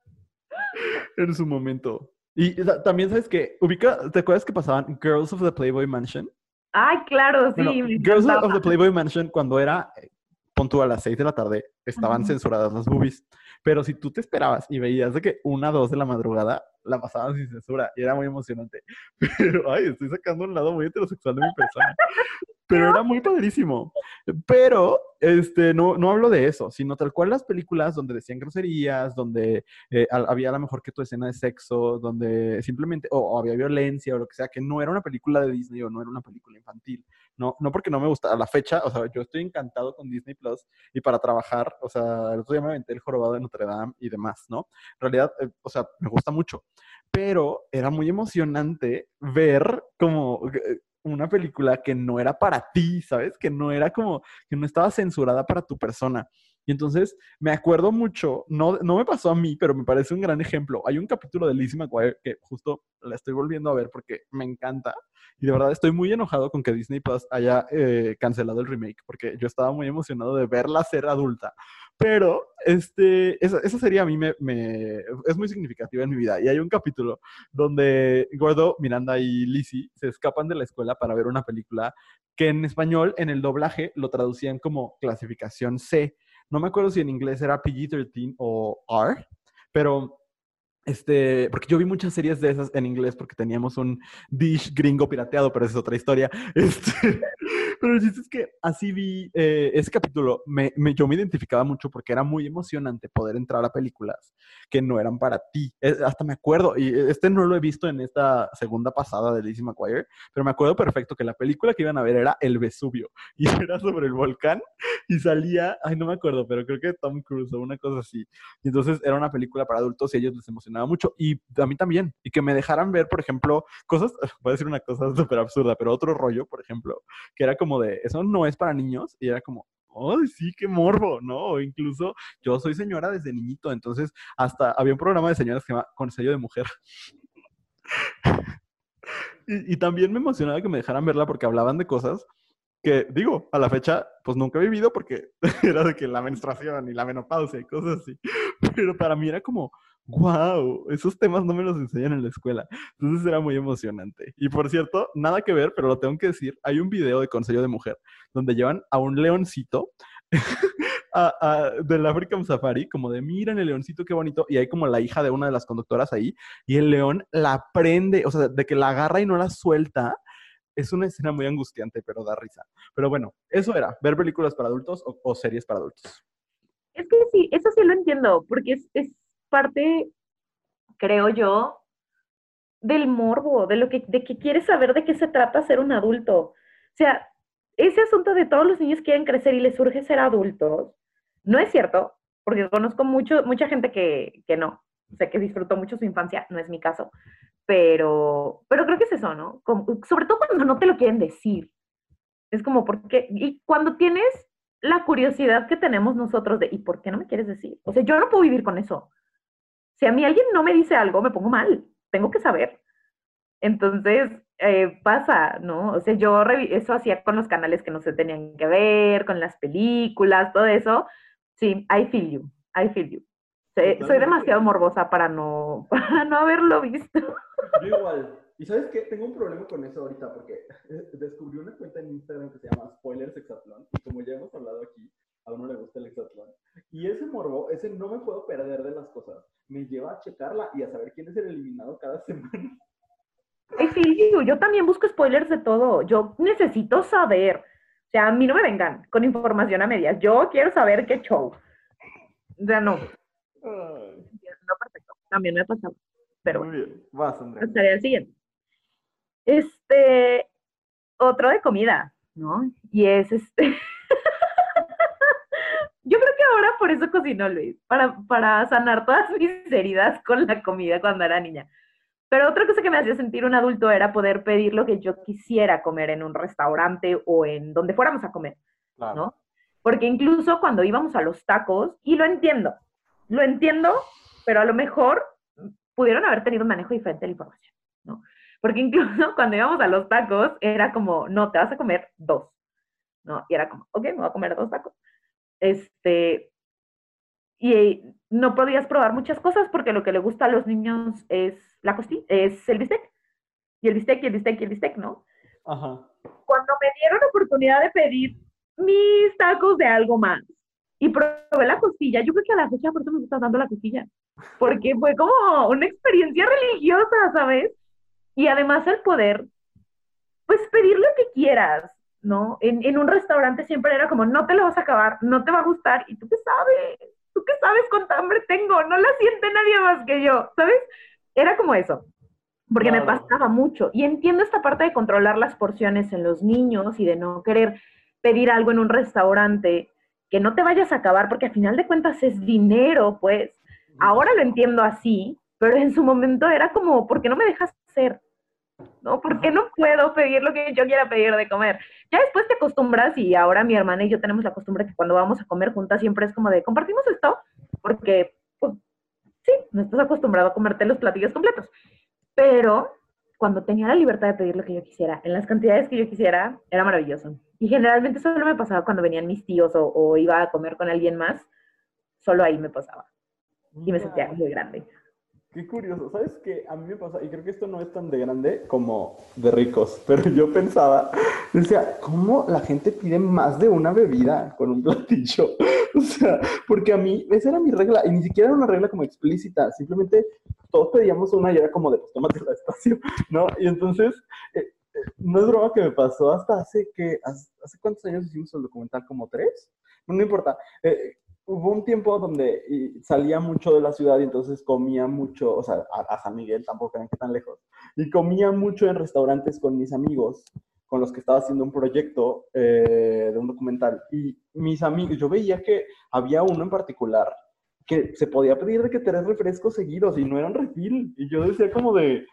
en su momento. Y también sabes que, ubica, ¿te acuerdas que pasaban Girls of the Playboy Mansion? Ay, claro, sí. Girls of the Playboy Mansion, cuando era eh, punto a las 6 de la tarde, estaban censuradas las boobies. Pero si tú te esperabas y veías de que una, dos de la madrugada, la pasaban sin censura y era muy emocionante. Pero, ay, estoy sacando un lado muy heterosexual de mi persona. Pero era muy padrísimo. Pero, este, no, no hablo de eso, sino tal cual las películas donde decían groserías, donde eh, había a lo mejor que tu escena de sexo, donde simplemente, o, había violencia o lo que sea, que no era una película de Disney o no era una película infantil. No, no porque no me gusta, a la fecha, o sea, yo estoy encantado con Disney Plus y para trabajar, o sea, el otro día me aventé el jorobado de Notre Dame y demás, ¿no? En realidad, eh, o sea, me gusta mucho. pero era muy emocionante ver como eh, una película que no era para ti, ¿sabes? Que no era como, que no estaba censurada para tu persona. Y entonces me acuerdo mucho, no, no me pasó a mí, pero me parece un gran ejemplo. Hay un capítulo de Lizzie McGuire que justo la estoy volviendo a ver porque me encanta. Y de verdad estoy muy enojado con que Disney Plus haya eh, cancelado el remake, porque yo estaba muy emocionado de verla ser adulta. Pero este, esa, sería a mí me, es muy significativa en mi vida. Y hay un capítulo donde Gordo, Miranda y Lizzie se escapan de la escuela para ver una película que en español, en el doblaje, lo traducían como clasificación C. No me acuerdo si en inglés era PG-13 o R, pero este, porque yo vi muchas series de esas en inglés porque teníamos un dish gringo pirateado, pero esa es otra historia. Este, pero el es que así vi eh, ese capítulo, me, yo me identificaba mucho porque era muy emocionante poder entrar a películas que no eran para ti. hasta me acuerdo, y este no lo he visto en esta segunda pasada de Lizzie McGuire, pero me acuerdo perfecto que la película que iban a ver era El Vesubio, y era sobre el volcán, y salía, ay, no me acuerdo, pero creo que Tom Cruise o una cosa así. Y entonces era una película para adultos y a ellos les emocionaba mucho, y a mí también, y que me dejaran ver, por ejemplo, cosas, voy a decir una cosa súper absurda, pero otro rollo, por ejemplo, que era como de, eso no es para niños, y era como, ¡ay, sí, qué morbo! ¿No? incluso yo soy señora desde niñito, entonces hasta había un programa de señoras que se llama Consejo de Mujer. y, y también me emocionaba que me dejaran verla porque hablaban de cosas que, digo, a la fecha, pues nunca he vivido porque era de que la menstruación y la menopausia y cosas así. Pero para mí era como, wow, esos temas no me los enseñan en la escuela. Entonces era muy emocionante. Y por cierto, nada que ver, pero lo tengo que decir, hay un video de Consejo de Mujer donde llevan a un leoncito a, del African Safari, como de miren el leoncito, qué bonito, y hay como la hija de una de las conductoras ahí, y el león la prende, o sea, de que la agarra y no la suelta. Es una escena muy angustiante, pero da risa. Pero bueno, eso era, ver películas para adultos o, series para adultos. Es que sí, eso sí lo entiendo, porque es parte, creo yo, del morbo, de lo que, de que quieres saber de qué se trata ser un adulto. O sea, ese asunto de todos los niños quieren crecer y les surge ser adultos, no es cierto, porque conozco mucho, mucha gente que, que no, sé que disfrutó mucho su infancia, no es mi caso, pero, pero creo que es eso, ¿no? sobre todo cuando no te lo quieren decir. Es como, porque, y cuando tienes la curiosidad que tenemos nosotros de, ¿y por qué no me quieres decir? O sea, yo no puedo vivir con eso. Si a mí alguien no me dice algo, me pongo mal, tengo que saber. Entonces, eh, pasa, ¿no? O sea, yo eso hacía con los canales que no se tenían que ver, con las películas, todo eso. Sí, I feel you, I feel you. soy demasiado morbosa para no, para no haberlo visto. Yo igual. Y sabes qué, tengo un problema con eso ahorita porque descubrí una cuenta en Instagram que se llama Spoilers Exatlón y como ya hemos hablado aquí, a uno le gusta el hexatlón. Y ese morbo, ese no me puedo perder de las cosas. Me lleva a checarla y a saber quién es el eliminado cada semana. Sí, yo también busco spoilers de todo. Yo necesito saber. O sea, a mí no me vengan con información a medias. Yo quiero saber qué show. O sea, no. No, perfecto. También me ha pasado. Pero Muy bien. Vas, Andrea. Estaría el siguiente. Este, otro de comida, ¿no? Y es este. Yo creo que ahora por eso cocinó Luis, para, para sanar todas mis heridas con la comida cuando era niña. Pero otra cosa que me hacía sentir un adulto era poder pedir lo que yo quisiera comer en un restaurante o en donde fuéramos a comer, ¿no? Porque incluso cuando íbamos a los tacos, y lo entiendo, lo entiendo, pero a lo mejor pudieron haber tenido un manejo diferente de la información, ¿no? Porque incluso cuando íbamos a los tacos, era como, no, te vas a comer dos, ¿no? Y era como, ok, me voy a comer dos tacos. Este, y no podías probar muchas cosas porque lo que le gusta a los niños es la costilla, es el bistec. Y el bistec, y el bistec, y el bistec, ¿no? Ajá. Cuando me dieron oportunidad de pedir mis tacos de algo más y probé la costilla, yo creo que a la fecha por eso me gusta dando la costilla, porque fue como una experiencia religiosa, ¿sabes? Y además el poder, pues pedir lo que quieras, ¿no? En, en, un restaurante siempre era como, no te lo vas a acabar, no te va a gustar, y tú qué sabes, tú qué sabes cuánta hambre tengo, no la siente nadie más que yo, ¿sabes? Era como eso, porque me pasaba mucho. Y entiendo esta parte de controlar las porciones en los niños y de no querer pedir algo en un restaurante que no te vayas a acabar, porque al final de cuentas es dinero, pues. Ahora lo entiendo así, pero en su momento era como, ¿por qué no me dejas hacer? ¿No? ¿Por qué no puedo pedir lo que yo quiera pedir de comer? Ya después te acostumbras y ahora mi hermana y yo tenemos la costumbre que cuando vamos a comer juntas siempre es como de, compartimos esto, porque, pues, sí, no estás acostumbrado a comerte los platillos completos. Pero cuando tenía la libertad de pedir lo que yo quisiera, en las cantidades que yo quisiera, era maravilloso. Y generalmente solo me pasaba cuando venían mis tíos o, o iba a comer con alguien más, solo ahí me pasaba. Y me sentía muy grande. Qué curioso, ¿sabes qué? A mí me pasa, y creo que esto no es tan de grande como de ricos, pero yo pensaba, decía, ¿cómo la gente pide más de una bebida con un platillo? O sea, porque a mí, esa era mi regla, y ni siquiera era una regla como explícita, simplemente todos pedíamos una y era como de, pues tómate la espacio, ¿no? Y entonces, eh, eh, no es broma que me pasó hasta hace que, hace, cuántos años hicimos el documental, como tres, no, no importa. Eh, hubo un tiempo donde salía mucho de la ciudad y entonces comía mucho, o sea, a, San Miguel tampoco eran que tan lejos, y comía mucho en restaurantes con mis amigos con los que estaba haciendo un proyecto eh, de un documental. Y mis amigos, yo veía que había uno en particular que se podía pedir de que tres refrescos seguidos y no eran refil. Y yo decía como de,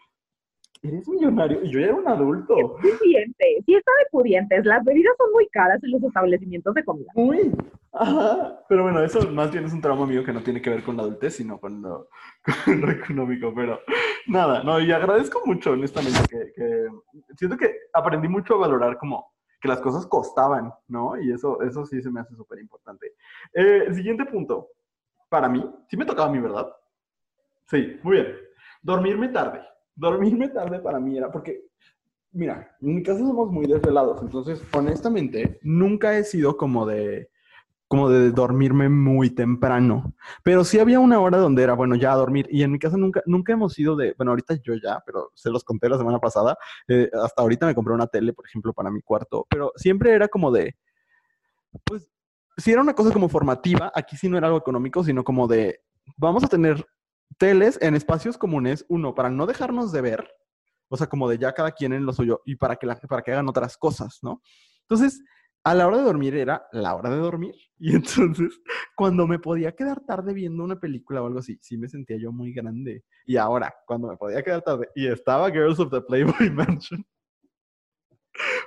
eres millonario. Y yo ya era un adulto. pudiente, sí está de pudientes. Las bebidas son muy caras en los establecimientos de comida. Muy. Ajá. Pero bueno, eso más bien es un trauma mío que no tiene que ver con la adultez, sino con lo, económico. Pero nada, no, y agradezco mucho, honestamente, que, siento que aprendí mucho a valorar como que las cosas costaban, ¿no? Y eso, eso sí se me hace súper importante. Eh, siguiente punto. Para mí, sí me tocaba a mí, ¿verdad? Sí, muy bien. Dormirme tarde dormirme tarde para mí era porque, mira, en mi casa somos muy desvelados, entonces honestamente nunca he sido como de como de dormirme muy temprano, pero sí había una hora donde era, bueno, ya dormir, y en mi casa nunca, nunca hemos ido de, bueno, ahorita yo ya, pero se los conté la semana pasada, eh, hasta ahorita me compré una tele, por ejemplo, para mi cuarto, pero siempre era como de, pues, si era una cosa como formativa, aquí sí no era algo económico, sino como de, vamos a tener teles en espacios comunes, uno, para no dejarnos de ver, o sea, como de ya cada quien en lo suyo, y para que, para que hagan otras cosas, ¿no? Entonces, a la hora de dormir era la hora de dormir. Y entonces, cuando me podía quedar tarde viendo una película o algo así, sí me sentía yo muy grande. Y ahora, cuando me podía quedar tarde y estaba Girls of the Playboy Mansion,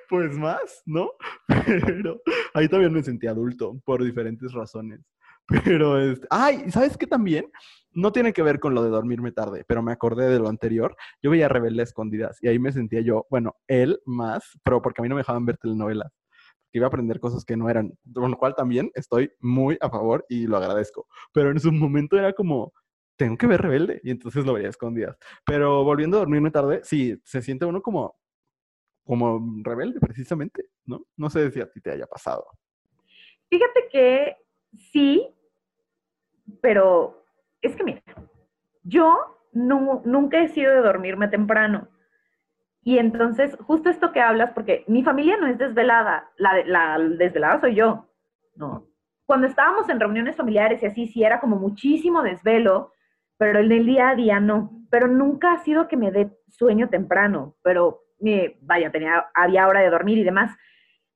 pues más, ¿no? Pero ahí también me sentía adulto por diferentes razones. Pero, este, ay, ¿sabes qué también? no tiene que ver con lo de dormirme tarde, pero me acordé de lo anterior. Yo veía Rebelde Escondidas y ahí me sentía yo, bueno, él más, pero porque a mí no me dejaban ver telenovelas, que iba a aprender cosas que no eran, con lo cual también estoy muy a favor y lo agradezco. Pero en su momento era como, tengo que ver Rebelde y entonces lo veía Escondidas. Pero volviendo a dormirme tarde, sí, se siente uno como, como rebelde precisamente, ¿no? No sé si a ti te haya pasado. Fíjate que sí, pero es que mira, yo no, nunca he sido de dormirme temprano. Y entonces, justo esto que hablas, porque mi familia no es desvelada, la, la desvelada soy yo, ¿no? Cuando estábamos en reuniones familiares y así, sí era como muchísimo desvelo, pero el del día a día no. Pero nunca ha sido que me dé sueño temprano, pero vaya, tenía, había hora de dormir y demás.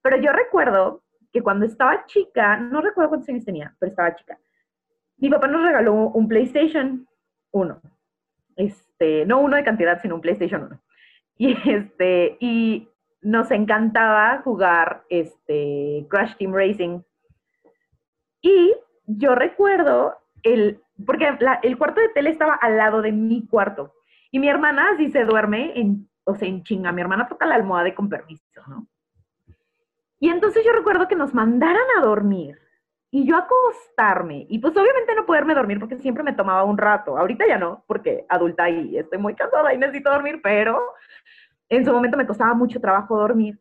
Pero yo recuerdo que cuando estaba chica, no recuerdo cuántos años tenía, pero estaba chica, mi papá nos regaló un PlayStation 1. Este, no uno de cantidad, sino un PlayStation 1. Y este, y nos encantaba jugar este Crash Team Racing. Y yo recuerdo el, porque el cuarto de tele estaba al lado de mi cuarto. Y mi hermana así se duerme en, o sea, en chinga. Mi hermana toca la almohada con permiso, ¿no? Y entonces yo recuerdo que nos mandaran a dormir y yo acostarme, y pues obviamente no poderme dormir porque siempre me tomaba un rato. Ahorita ya no, porque adulta y estoy muy cansada y necesito dormir, pero en su momento me costaba mucho trabajo dormir.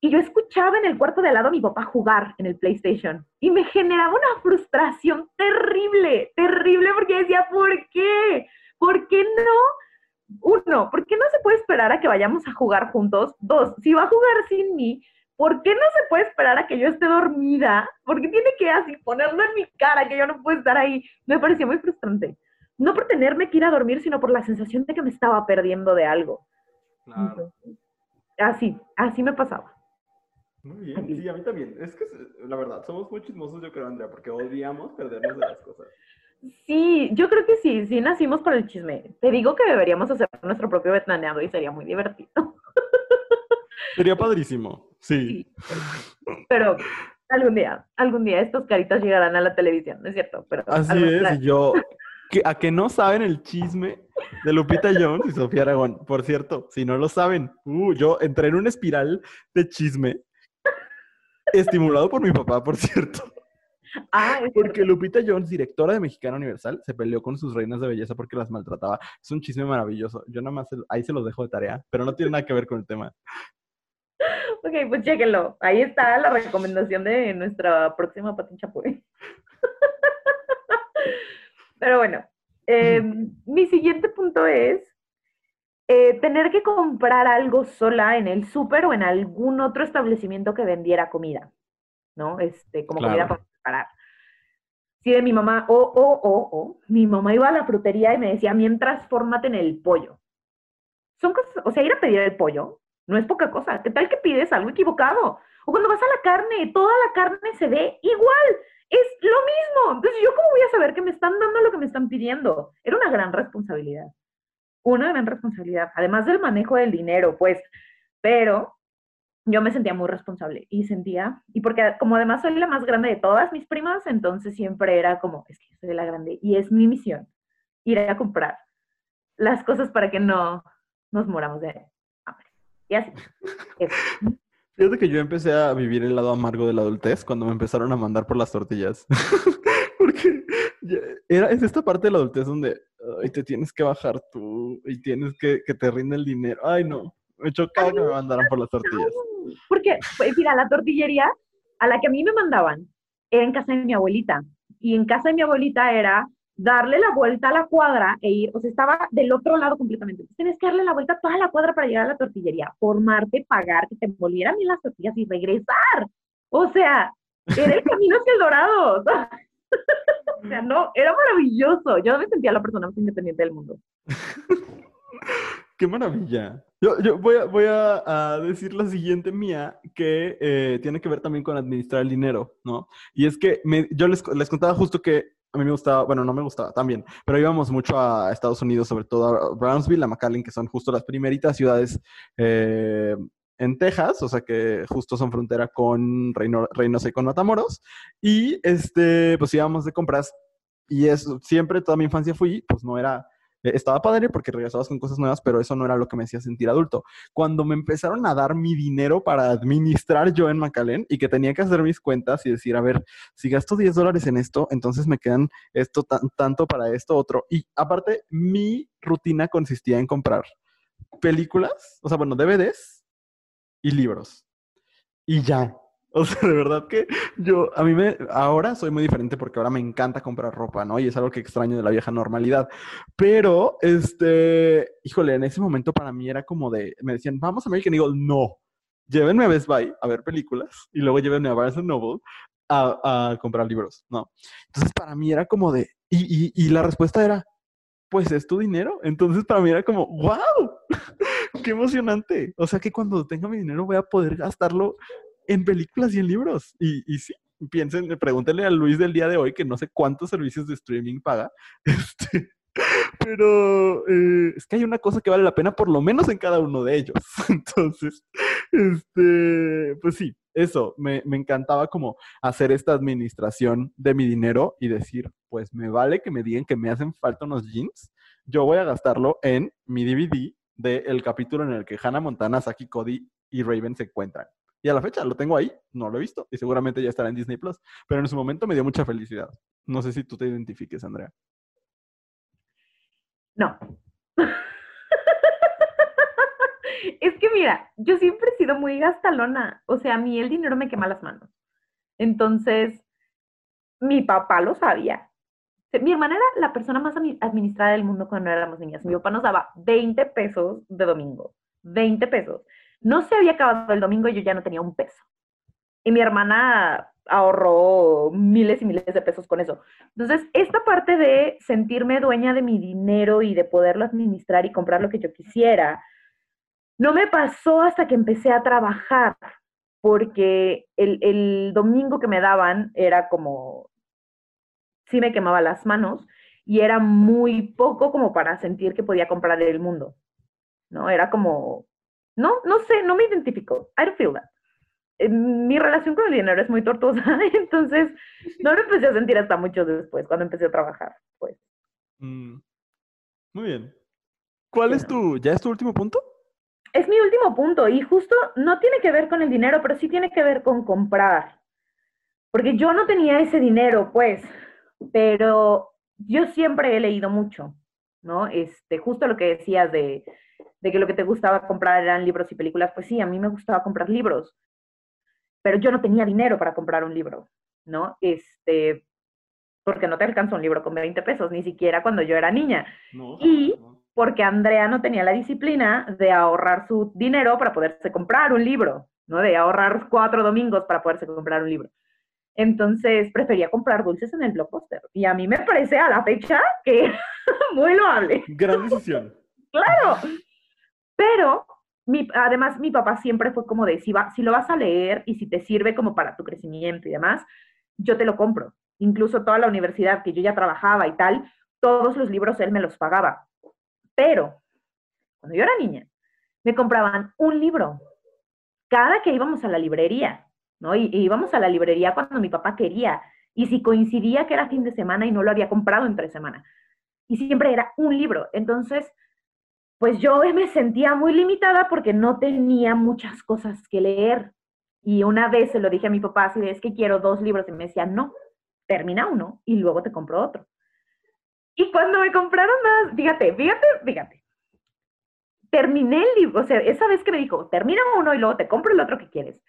Y yo escuchaba en el cuarto de al lado a mi papá jugar en el PlayStation y me generaba una frustración terrible, terrible porque decía, ¿por qué? ¿Por qué no? Uno, ¿por qué no se puede esperar a que vayamos a jugar juntos? Dos, si va a jugar sin mí, ¿por qué no se puede esperar a que yo esté dormida? ¿Por qué tiene que así ponerlo en mi cara que yo no puedo estar ahí? Me parecía muy frustrante. No por tenerme que ir a dormir, sino por la sensación de que me estaba perdiendo de algo. Claro. así, así me pasaba. Muy bien, sí, a mí también. Es que la verdad, somos muy chismosos, yo creo, Andrea, porque odiamos perdernos de las cosas. Sí, yo creo que sí, sí nacimos por el chisme. Te digo que deberíamos hacer nuestro propio vetaneado y sería muy divertido. Sería padrísimo, sí. Pero algún día, algún día estos caritas llegarán a la televisión, ¿no es cierto? Pero Así es, y yo, a que no saben el chisme de Lupita Jones y Sofía Aragón. Por cierto, si no lo saben, uh, yo entré en una espiral de chisme estimulado por mi papá, por cierto. Ah, porque Lupita Jones, directora de Mexicana Universal, se peleó con sus reinas de belleza porque las maltrataba. Es un chisme maravilloso. Yo nada más ahí se los dejo de tarea, pero no tiene nada que ver con el tema. Ok, pues chéquenlo. Ahí está la recomendación de nuestra próxima Patín Chapoy. Pero bueno, em, mi siguiente punto es eh, tener que comprar algo sola en el súper o en algún otro establecimiento que vendiera comida, ¿no? Este, como comida para preparar. Sí, de mi mamá, o, o, o, o, mi mamá iba a la frutería y me decía, mientras fórmate en el pollo. Son cosas, o sea, ir a pedir el pollo no es poca cosa. ¿Qué tal que pides algo equivocado? O cuando vas a la carne, toda la carne se ve igual. Es lo mismo. Entonces, ¿yo cómo voy a saber que me están dando lo que me están pidiendo? Era una gran responsabilidad. Una gran responsabilidad. Además del manejo del dinero, pues. Pero yo me sentía muy responsable y sentía, y porque como además soy la más grande de todas mis primas, entonces siempre era como, es que soy la grande y es mi misión ir a comprar las cosas para que no nos moramos de. Y así. Fíjate que yo empecé a vivir el lado amargo de la adultez cuando me empezaron a mandar por las tortillas. Porque era, es esta parte de la adultez donde te tienes que bajar tú y tienes que que te rinde el dinero. Ay, no. Me chocaba que me mandaran por las tortillas. Porque, pues, mira, la tortillería a la que a mí me mandaban era en casa de mi abuelita. Y en casa de mi abuelita era darle la vuelta a la cuadra e ir, o sea, estaba del otro lado completamente. tienes que darle la vuelta a toda la cuadra para llegar a la tortillería, formarte, pagar, que te envolvieran bien las tortillas y regresar. O sea, era el camino hacia el dorado. o sea, no, era maravilloso. Yo me sentía la persona más independiente del mundo. ¡Qué maravilla! Yo, yo voy, a, voy a, decir la siguiente mía, que eh, tiene que ver también con administrar el dinero, ¿no? Y es que yo les, les contaba justo que a mí me gustaba, bueno, no me gustaba también, pero íbamos mucho a Estados Unidos, sobre todo a Brownsville, a McAllen, que son justo las primeritas ciudades eh, en Texas, o sea que justo son frontera con Reino, Reynosa y con Matamoros. Y este, pues íbamos de compras y eso, siempre toda mi infancia fui, pues no era estaba padre porque regresabas con cosas nuevas, pero eso no era lo que me hacía sentir adulto. Cuando me empezaron a dar mi dinero para administrar yo en McAllen y que tenía que hacer mis cuentas y decir, a ver, si gasto 10 dólares en esto, entonces me quedan esto tanto para esto, otro. Y aparte, mi rutina consistía en comprar películas, o sea, bueno, DVDs y libros. Y ya, O sea, de verdad que yo, a mí me, ahora soy muy diferente porque ahora me encanta comprar ropa, ¿no? Y es algo que extraño de la vieja normalidad. Pero, este, híjole, en ese momento para mí era como de, me decían, vamos a American Eagle. No, llévenme a Best Buy a ver películas y luego llévenme a Barnes Noble a, a, comprar libros, ¿no? Entonces para mí era como de, y, y, y la respuesta era, pues es tu dinero. Entonces para mí era como, wow, qué emocionante. O sea que cuando tenga mi dinero voy a poder gastarlo en películas y en libros. Y, y sí, piensen, pregúntenle a Luis del día de hoy que no sé cuántos servicios de streaming paga. Este, pero eh, es que hay una cosa que vale la pena por lo menos en cada uno de ellos. Entonces, este, pues sí, eso, me, me, encantaba como hacer esta administración de mi dinero y decir, pues me vale que me digan que me hacen falta unos jeans, yo voy a gastarlo en mi DVD del capítulo en el que Hannah Montana, Saki Cody y Raven se encuentran. Y a la fecha lo tengo ahí, no lo he visto y seguramente ya estará en Disney Plus. Pero en su momento me dio mucha felicidad. No sé si tú te identifiques, Andrea. No. es que mira, yo siempre he sido muy gastalona. O sea, a mí el dinero me quema las manos. Entonces, mi papá lo sabía. Mi hermana era la persona más administrada del mundo cuando éramos niñas. Mi papá nos daba 20 pesos de domingo. 20 pesos. No se había acabado el domingo y yo ya no tenía un peso. Y mi hermana ahorró miles y miles de pesos con eso. Entonces, esta parte de sentirme dueña de mi dinero y de poderlo administrar y comprar lo que yo quisiera, no me pasó hasta que empecé a trabajar, porque el, el domingo que me daban era como sí me quemaba las manos y era muy poco como para sentir que podía comprar el mundo, ¿no? Era como, no, no sé, no me identifico. I don't feel that. Eh, mi relación con el dinero es muy tortuosa, entonces no lo empecé a sentir hasta mucho después, cuando empecé a trabajar, pues. Mm. Muy bien. ¿Cuál es tu, ya es tu último punto? Es mi último punto y justo no tiene que ver con el dinero, pero sí tiene que ver con comprar. Porque yo no tenía ese dinero, pues, pero yo siempre he leído mucho, ¿no? Este, justo lo que decías de, de que lo que te gustaba comprar eran libros y películas, pues sí, a mí me gustaba comprar libros, pero yo no tenía dinero para comprar un libro, ¿no? Este, porque no te alcanzó un libro con 20 pesos, ni siquiera cuando yo era niña. y porque Andrea no tenía la disciplina de ahorrar su dinero para poderse comprar un libro, ¿no? De ahorrar cuatro domingos para poderse comprar un libro. Entonces prefería comprar dulces en el blockbuster. Y a mí me parece a la fecha que muy loable. Gran decisión. claro. Pero además mi papá siempre fue como de, si, si lo vas a leer y si te sirve como para tu crecimiento y demás, yo te lo compro. Incluso toda la universidad que yo ya trabajaba y tal, todos los libros él me los pagaba. Pero cuando yo era niña, me compraban un libro cada que íbamos a la librería. ¿no? Y, íbamos a la librería cuando mi papá quería. Y si coincidía que era fin de semana y no lo había comprado entre semana. Y siempre era un libro. Entonces, pues yo me sentía muy limitada porque no tenía muchas cosas que leer. Y una vez se lo dije a mi papá, así es que quiero dos libros. Y me decía, no, termina uno y luego te compro otro. Y cuando me compraron más, fíjate, fíjate, fíjate. Terminé el libro, o sea, esa vez que me dijo, termina uno y luego te compro el otro que quieres.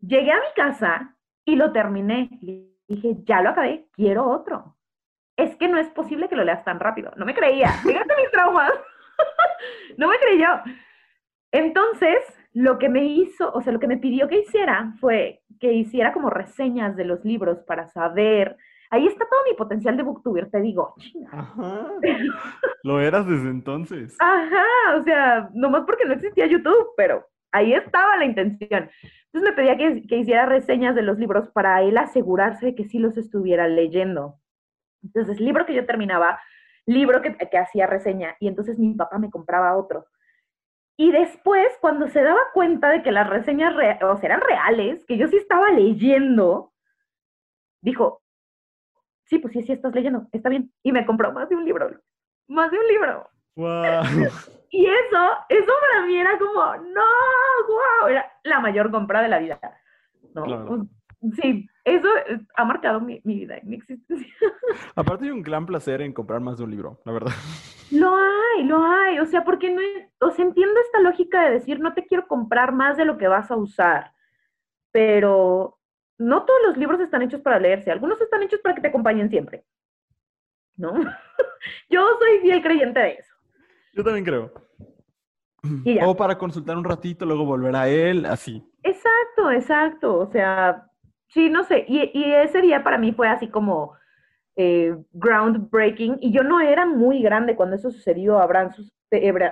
Llegué a mi casa y lo terminé. dije, ya lo acabé, quiero otro. Es que no es posible que lo leas tan rápido. No me creía. Fíjate mis traumas. no me creyó. Entonces, lo que me hizo, o sea, lo que me pidió que hiciera fue que hiciera como reseñas de los libros para saber. Ahí está todo mi potencial de booktuber, te digo. Ajá. Lo eras desde entonces. Ajá, o sea, nomás porque no existía YouTube, pero ahí estaba la intención. Entonces me pedía que, hiciera reseñas de los libros para él asegurarse de que sí los estuviera leyendo. Entonces, libro que yo terminaba, libro que, hacía reseña, y entonces mi papá me compraba otro. Y después, cuando se daba cuenta de que las reseñas eran reales, que yo sí estaba leyendo, dijo, sí, pues sí, sí estás leyendo, está bien. Y me compró más de un libro, más de un libro. Wow. Y eso, eso para mí era como, no, wow, era la mayor compra de la vida. ¿no? Pues, sí, eso ha marcado mi, vida y mi existencia. Aparte hay un gran placer en comprar más de un libro, la verdad. Lo hay, lo hay. O sea, porque no, o sea, entiendo esta lógica de decir, no te quiero comprar más de lo que vas a usar, pero no todos los libros están hechos para leerse. Algunos están hechos para que te acompañen siempre. ¿No? Yo soy fiel creyente de eso. Yo también creo. O para consultar un ratito, luego volver a él, así. Exacto, exacto. O sea, sí, no sé. Y, ese día para mí fue así como eh, groundbreaking. Y yo no era muy grande cuando eso sucedió. Habrán,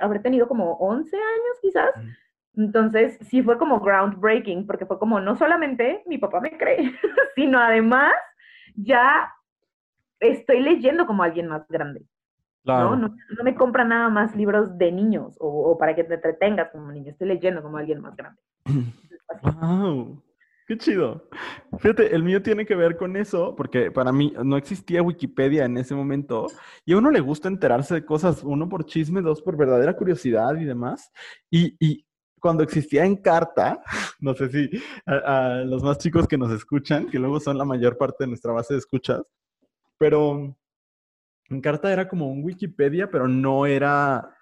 habré tenido como 11 años quizás. Entonces, sí fue como groundbreaking, porque fue como, no solamente mi papá me cree, sino además ya estoy leyendo como alguien más grande. ¿no? ¿no? me compra nada más libros de niños o, para que te entretengas como niño. Estoy leyendo como alguien más grande. ¡Wow! ¡Qué chido! Fíjate, el mío tiene que ver con eso, porque para mí no existía Wikipedia en ese momento y a uno le gusta enterarse de cosas, uno por chisme, dos por verdadera curiosidad y demás. Y, y cuando existía en carta, no sé si a, a los más chicos que nos escuchan, que luego son la mayor parte de nuestra base de escuchas, pero Encarta era como un Wikipedia, pero no era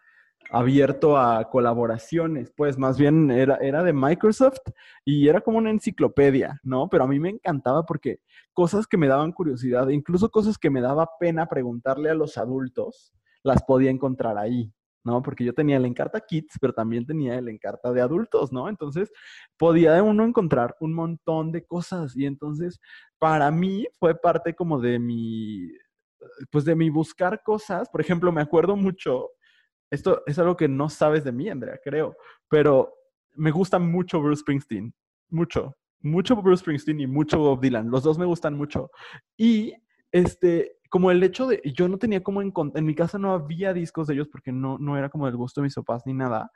abierto a colaboraciones, pues más bien era, era de Microsoft y era como una enciclopedia, ¿no? Pero a mí me encantaba porque cosas que me daban curiosidad, incluso cosas que me daba pena preguntarle a los adultos, las podía encontrar ahí, ¿no? Porque yo tenía el Encarta Kids, pero también tenía el Encarta de adultos, ¿no? Entonces podía uno encontrar un montón de cosas y entonces para mí fue parte como de mi pues de mi buscar cosas, por ejemplo, me acuerdo mucho, esto es algo que no sabes de mí, Andrea, creo, pero me gusta mucho Bruce Springsteen, mucho, mucho Bruce Springsteen y mucho Bob Dylan, los dos me gustan mucho. Y este, como el hecho de, yo no tenía como en, mi casa no había discos de ellos porque no, no era como del gusto de mis papás ni nada.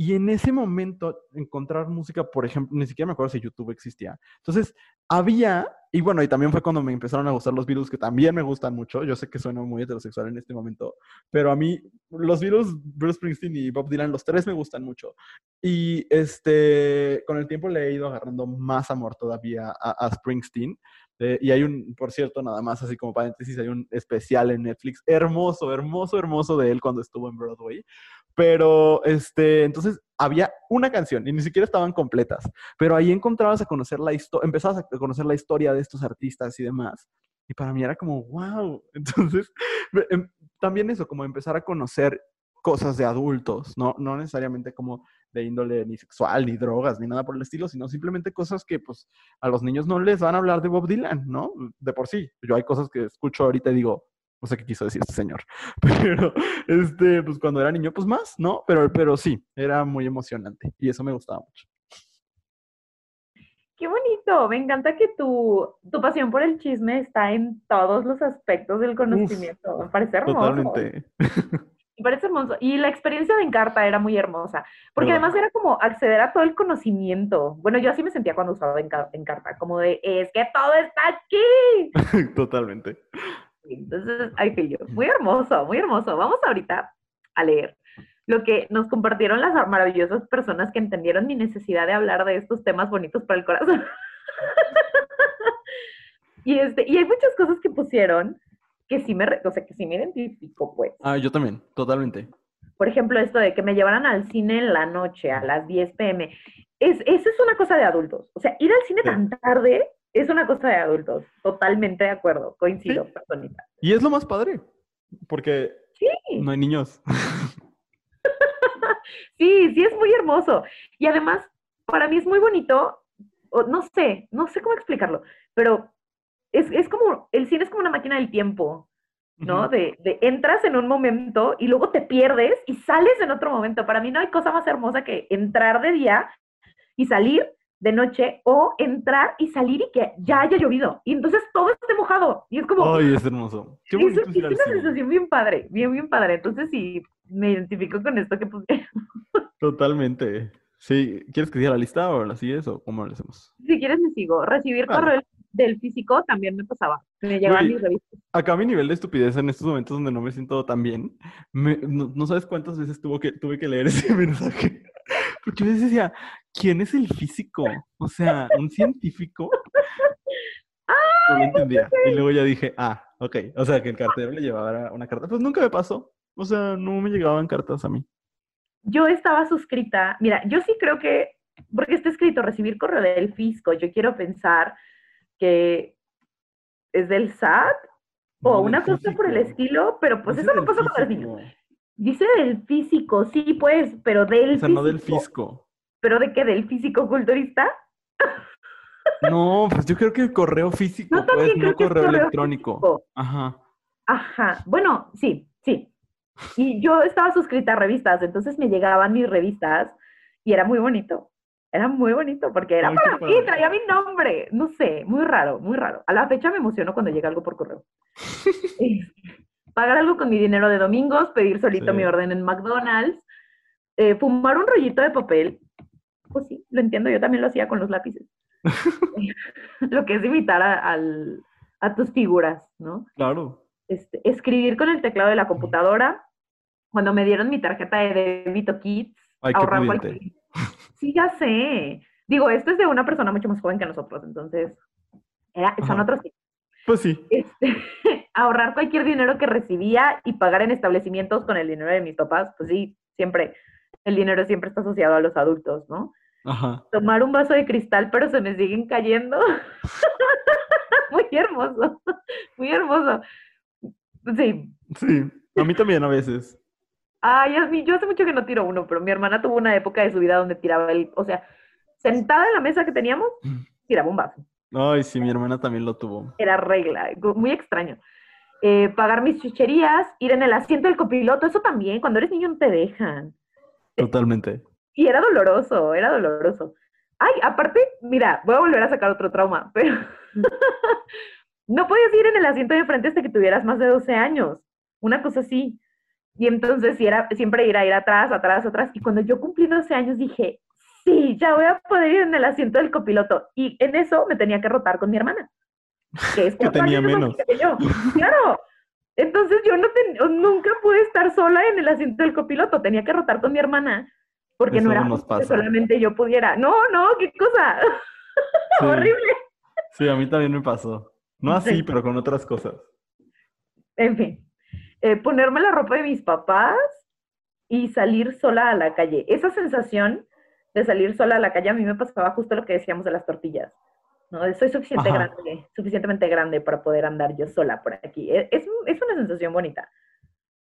Y en ese momento, encontrar música, por ejemplo, ni siquiera me acuerdo si YouTube existía. Entonces, había, y bueno, y también fue cuando me empezaron a gustar los Beatles, que también me gustan mucho. Yo sé que sueno muy heterosexual en este momento, pero a mí, los Beatles, Bruce Springsteen y Bob Dylan, los tres me gustan mucho. Y este, con el tiempo le he ido agarrando más amor todavía a, Springsteen. Eh, y hay un, por cierto, nada más así como paréntesis, hay un especial en Netflix hermoso, hermoso, hermoso de él cuando estuvo en Broadway. Pero, este, entonces había una canción y ni siquiera estaban completas, pero ahí encontrabas a conocer la historia, empezabas a conocer la historia de estos artistas y demás. Y para mí era como, wow. Entonces, em, también eso, como empezar a conocer cosas de adultos, ¿no? No necesariamente como de índole ni sexual, ni drogas, ni nada por el estilo, sino simplemente cosas que, pues, a los niños no les van a hablar de Bob Dylan, ¿no? De por sí. Yo hay cosas que escucho ahorita y digo, no sé qué quiso decir este señor. Pero, este, pues cuando era niño, pues más, ¿no? Pero, pero sí, era muy emocionante y eso me gustaba mucho. Qué bonito, me encanta que tu, tu pasión por el chisme está en todos los aspectos del conocimiento. me parece hermoso. Totalmente. Me parece hermoso. Y la experiencia de Encarta era muy hermosa, porque además era como acceder a todo el conocimiento. Bueno, yo así me sentía cuando usaba Encarta, como de, es que todo está aquí. Totalmente. Entonces, ay, yo, muy hermoso, muy hermoso. Vamos ahorita a leer lo que nos compartieron las maravillosas personas que entendieron mi necesidad de hablar de estos temas bonitos para el corazón. y, este, y hay muchas cosas que pusieron que sí me, o sea, que sí me identifico, pues. Ah, yo también, totalmente. Por ejemplo, esto de que me llevaran al cine en la noche, a las 10 pm. Es, eso es una cosa de adultos. O sea, ir al cine tan tarde es una cosa de adultos, totalmente de acuerdo, coincido, sí. Y es lo más padre, porque no hay niños. sí, sí, es muy hermoso. Y además, para mí es muy bonito, no sé, no sé cómo explicarlo, pero es, como, el cine es como una máquina del tiempo, ¿no? de, de, entras en un momento y luego te pierdes y sales en otro momento. Para mí no hay cosa más hermosa que entrar de día y salir de noche o entrar y salir y que ya haya llovido. Y entonces todo esté mojado. Y es como... Ay, es hermoso. Qué bonito es, es una sensación bien padre, bien, bien padre. Entonces sí, me identifico con esto que. Totalmente. Sí, ¿quieres que diga la lista o la sigues o cómo lo hacemos? Si quieres me sigo. Recibir correo del físico también me pasaba. Me llegaban mis revistas. Acá mi nivel de estupidez en estos momentos donde no me siento tan bien, no, sabes cuántas veces tuvo que, tuve que leer ese mensaje. Porque yo decía, ¿quién es el físico? O sea, un científico. No lo entendía. Y luego ya dije, ah, ok. O sea, que el cartero le llevaba una carta. Pues nunca me pasó. O sea, no me llegaban cartas a mí. Yo estaba suscrita. Mira, yo sí creo que, porque está escrito recibir correo del fisco, yo quiero pensar que es del SAT o una cosa por el estilo, pero pues eso no pasa con el niños. Dice del físico, sí, pues, pero del o sea, no del fisco. ¿Pero de qué? ¿Del físico culturista? No, pues yo creo que el correo físico, no, pues, no correo, electrónico. Ajá. Ajá. Bueno, sí, sí. Y yo estaba suscrita a revistas, entonces me llegaban mis revistas y era muy bonito. Era muy bonito porque era para mí, traía mi nombre. No sé, muy raro, muy raro. A la fecha me emociono cuando llega algo por correo. pagar algo con mi dinero de domingos, pedir solito mi orden en McDonald's, eh, fumar un rollito de papel. Pues sí, lo entiendo, yo también lo hacía con los lápices. lo que es imitar a, tus figuras, ¿no? Claro. Este, escribir con el teclado de la computadora. Cuando me dieron mi tarjeta de débito Kids, ahorrar cualquier... Sí, ya sé. Digo, esto es de una persona mucho más joven que nosotros, entonces era, son otros Pues sí. Este, ahorrar cualquier dinero que recibía y pagar en establecimientos con el dinero de mis papás, pues sí, siempre, el dinero siempre está asociado a los adultos, ¿no? Ajá. Tomar un vaso de cristal, pero se me siguen cayendo. muy hermoso, muy hermoso. Sí. Sí, a mí también a veces. Ay, a mí, yo hace mucho que no tiro uno, pero mi hermana tuvo una época de su vida donde tiraba el, o sea, sentada en la mesa que teníamos, mm. tiraba un vaso. Ay, sí, mi hermana también lo tuvo. Era regla, muy extraño. Eh, pagar mis chucherías, ir en el asiento del copiloto, eso también, cuando eres niño no te dejan. Totalmente. Y era doloroso, era doloroso. Ay, aparte, mira, voy a volver a sacar otro trauma, pero no podías ir en el asiento de frente hasta que tuvieras más de 12 años, una cosa así. Y entonces si era, siempre ir a ir atrás, atrás, atrás. Y cuando yo cumplí 12 años dije, sí, ya voy a poder ir en el asiento del copiloto. Y en eso me tenía que rotar con mi hermana. Que, es que tenía menos. Que yo. Claro. Entonces yo no nunca pude estar sola en el asiento del copiloto. Tenía que rotar con mi hermana. Porque no era que solamente yo pudiera. No, no, qué cosa. Horrible. Sí, a mí también me pasó. No así, pero con otras cosas. En fin. Eh, ponerme la ropa de mis papás y salir sola a la calle. Esa sensación de salir sola a la calle a mí me pasaba justo lo que decíamos de las tortillas. ¿no? Soy suficiente grande, suficientemente grande para poder andar yo sola por aquí. E, es, es, una sensación bonita.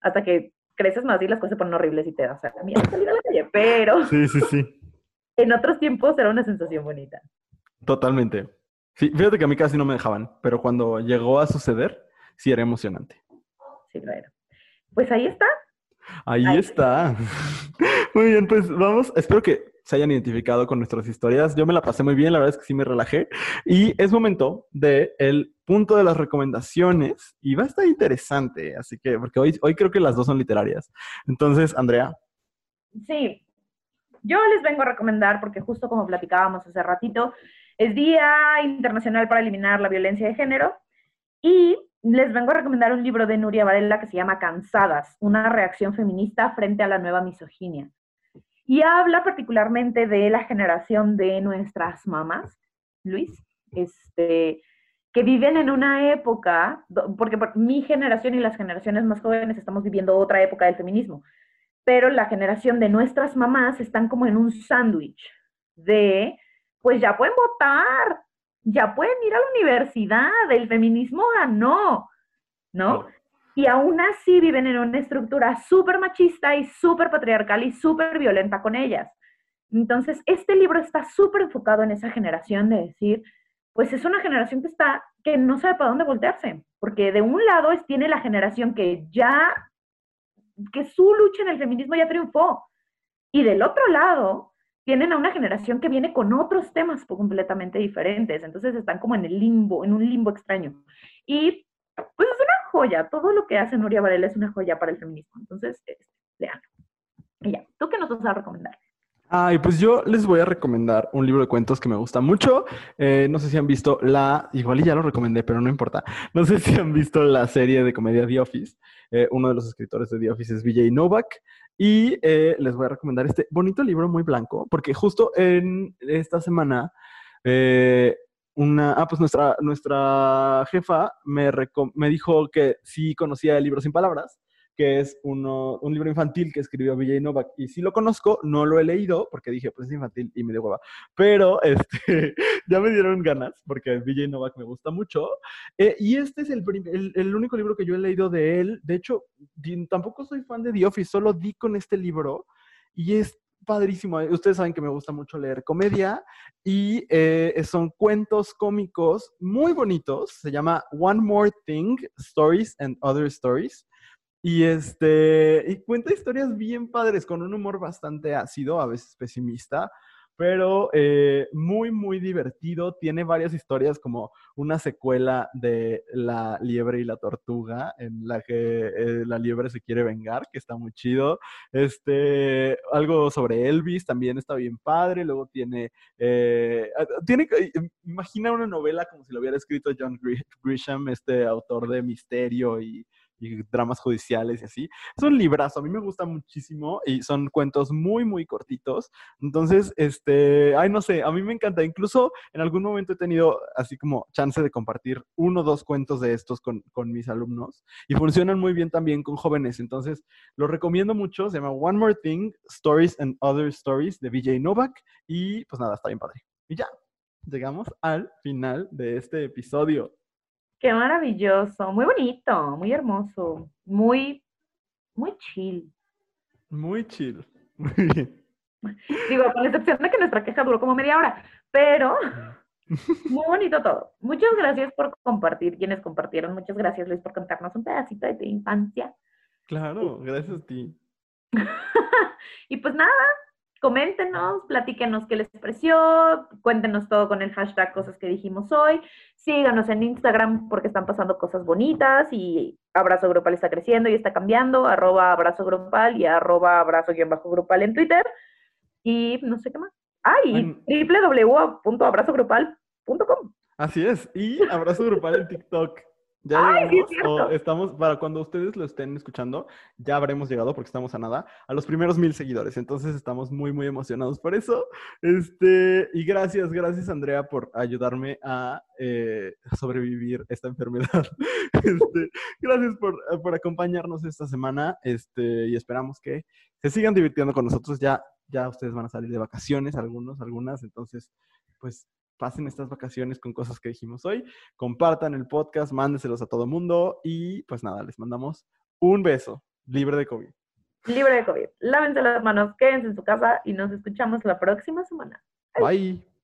Hasta que creces más y las cosas se ponen horribles y te das a miedo salir a la calle. Pero sí, sí, sí. en otros tiempos era una sensación bonita. Totalmente. Sí, fíjate que a mí casi no me dejaban, pero cuando llegó a suceder, sí era emocionante. Sí, lo era. Pues ahí está. Ahí, está. Muy bien, pues vamos. Espero que se hayan identificado con nuestras historias. Yo me la pasé muy bien, la verdad es que sí me relajé. Y es momento del el punto de las recomendaciones. Y va a estar interesante, así que, porque hoy, hoy creo que las dos son literarias. Entonces, Andrea. Sí, yo les vengo a recomendar, porque justo como platicábamos hace ratito, es Día Internacional para Eliminar la Violencia de Género y les vengo a recomendar un libro de Nuria Varela que se llama Cansadas, una reacción feminista frente a la nueva misoginia. Y habla particularmente de la generación de nuestras mamás, Luis, este, que viven en una época, porque mi generación y las generaciones más jóvenes estamos viviendo otra época del feminismo, pero la generación de nuestras mamás están como en un sándwich de pues ya pueden votar, ya pueden ir a la universidad, el feminismo ganó, ¿no? Y aún así viven en una estructura súper machista y súper patriarcal y súper violenta con ellas. Entonces, este libro está súper enfocado en esa generación de decir, pues es una generación que está, que no sabe para dónde voltearse, porque de un lado tiene la generación que ya, que su lucha en el feminismo ya triunfó, y del otro lado tienen a una generación que viene con otros temas completamente diferentes, entonces están como en el limbo, en un limbo extraño. Y pues es una joya, todo lo que hace Nuria Varela es una joya para el feminismo, entonces este, leanlo. Y ya, ¿tú qué nos vas a recomendar? Ay, pues yo les voy a recomendar un libro de cuentos que me gusta mucho. Eh, no sé si han visto la, igual ya lo recomendé, pero no importa. No sé si han visto la serie de comedia The Office. Eh, uno de los escritores de The Office es Vijay Novak. Y eh, les voy a recomendar este bonito libro muy blanco, porque justo en esta semana, eh, una, ah, pues nuestra, nuestra jefa me, me dijo que sí conocía el libro Sin Palabras que es uno, un libro infantil que escribió Vijay Novak. Y sí lo conozco, no lo he leído porque dije, pues es infantil y me dio hueva. Pero este, ya me dieron ganas porque Vijay Novak me gusta mucho. Eh, y este es el, el, único libro que yo he leído de él. De hecho, tampoco soy fan de The Office, solo di con este libro. Y es padrísimo. Ustedes saben que me gusta mucho leer comedia y eh, son cuentos cómicos muy bonitos. Se llama One More Thing, Stories and Other Stories. Y este, y cuenta historias bien padres, con un humor bastante ácido, a veces pesimista, pero eh, muy, muy divertido. Tiene varias historias como una secuela de La liebre y la tortuga, en la que eh, la liebre se quiere vengar, que está muy chido. Este, algo sobre Elvis también está bien padre. Luego tiene, eh, tiene, imagina una novela como si lo hubiera escrito John Grisham, este autor de misterio y y dramas judiciales y así. Es un librazo, a mí me gusta muchísimo y son cuentos muy, muy cortitos. Entonces, este, ay, no sé, a mí me encanta. Incluso en algún momento he tenido así como chance de compartir uno o dos cuentos de estos con, con mis alumnos y funcionan muy bien también con jóvenes. Entonces, lo recomiendo mucho. Se llama One More Thing, Stories and Other Stories de VJ Novak y pues nada, está bien padre. Y ya, llegamos al final de este episodio. Qué maravilloso, muy bonito, muy hermoso, muy, muy chill. Muy chill. Digo, con la excepción de que nuestra queja duró como media hora, pero muy bonito todo. Muchas gracias por compartir, quienes compartieron. Muchas gracias, Luis, por contarnos un pedacito de tu infancia. Claro, gracias a ti. y pues nada, coméntenos, platíquenos qué les pareció, cuéntenos todo con el hashtag cosas que dijimos hoy, síganos en Instagram porque están pasando cosas bonitas y Abrazo Grupal está creciendo y está cambiando, arroba abrazo grupal y arroba abrazo-grupal en Twitter y no sé qué más. Ah, y www.abrazogrupal.com. Así es, y abrazo grupal en TikTok. Ya llegamos, estamos, para cuando ustedes lo estén escuchando, ya habremos llegado, porque estamos a nada, a los primeros mil seguidores. Entonces estamos muy, muy emocionados por eso. Este, y gracias, gracias Andrea por ayudarme a, eh, sobrevivir esta enfermedad. Este, gracias por, por, acompañarnos esta semana. Este, y esperamos que se sigan divirtiendo con nosotros. Ya, ya ustedes van a salir de vacaciones, algunos, algunas. Entonces, pues pasen estas vacaciones con cosas que dijimos hoy, compartan el podcast, mándeselos a todo mundo y pues nada, les mandamos un beso, libre de COVID. Libre de COVID. Lávense las manos, quédense en su casa y nos escuchamos la próxima semana. Bye.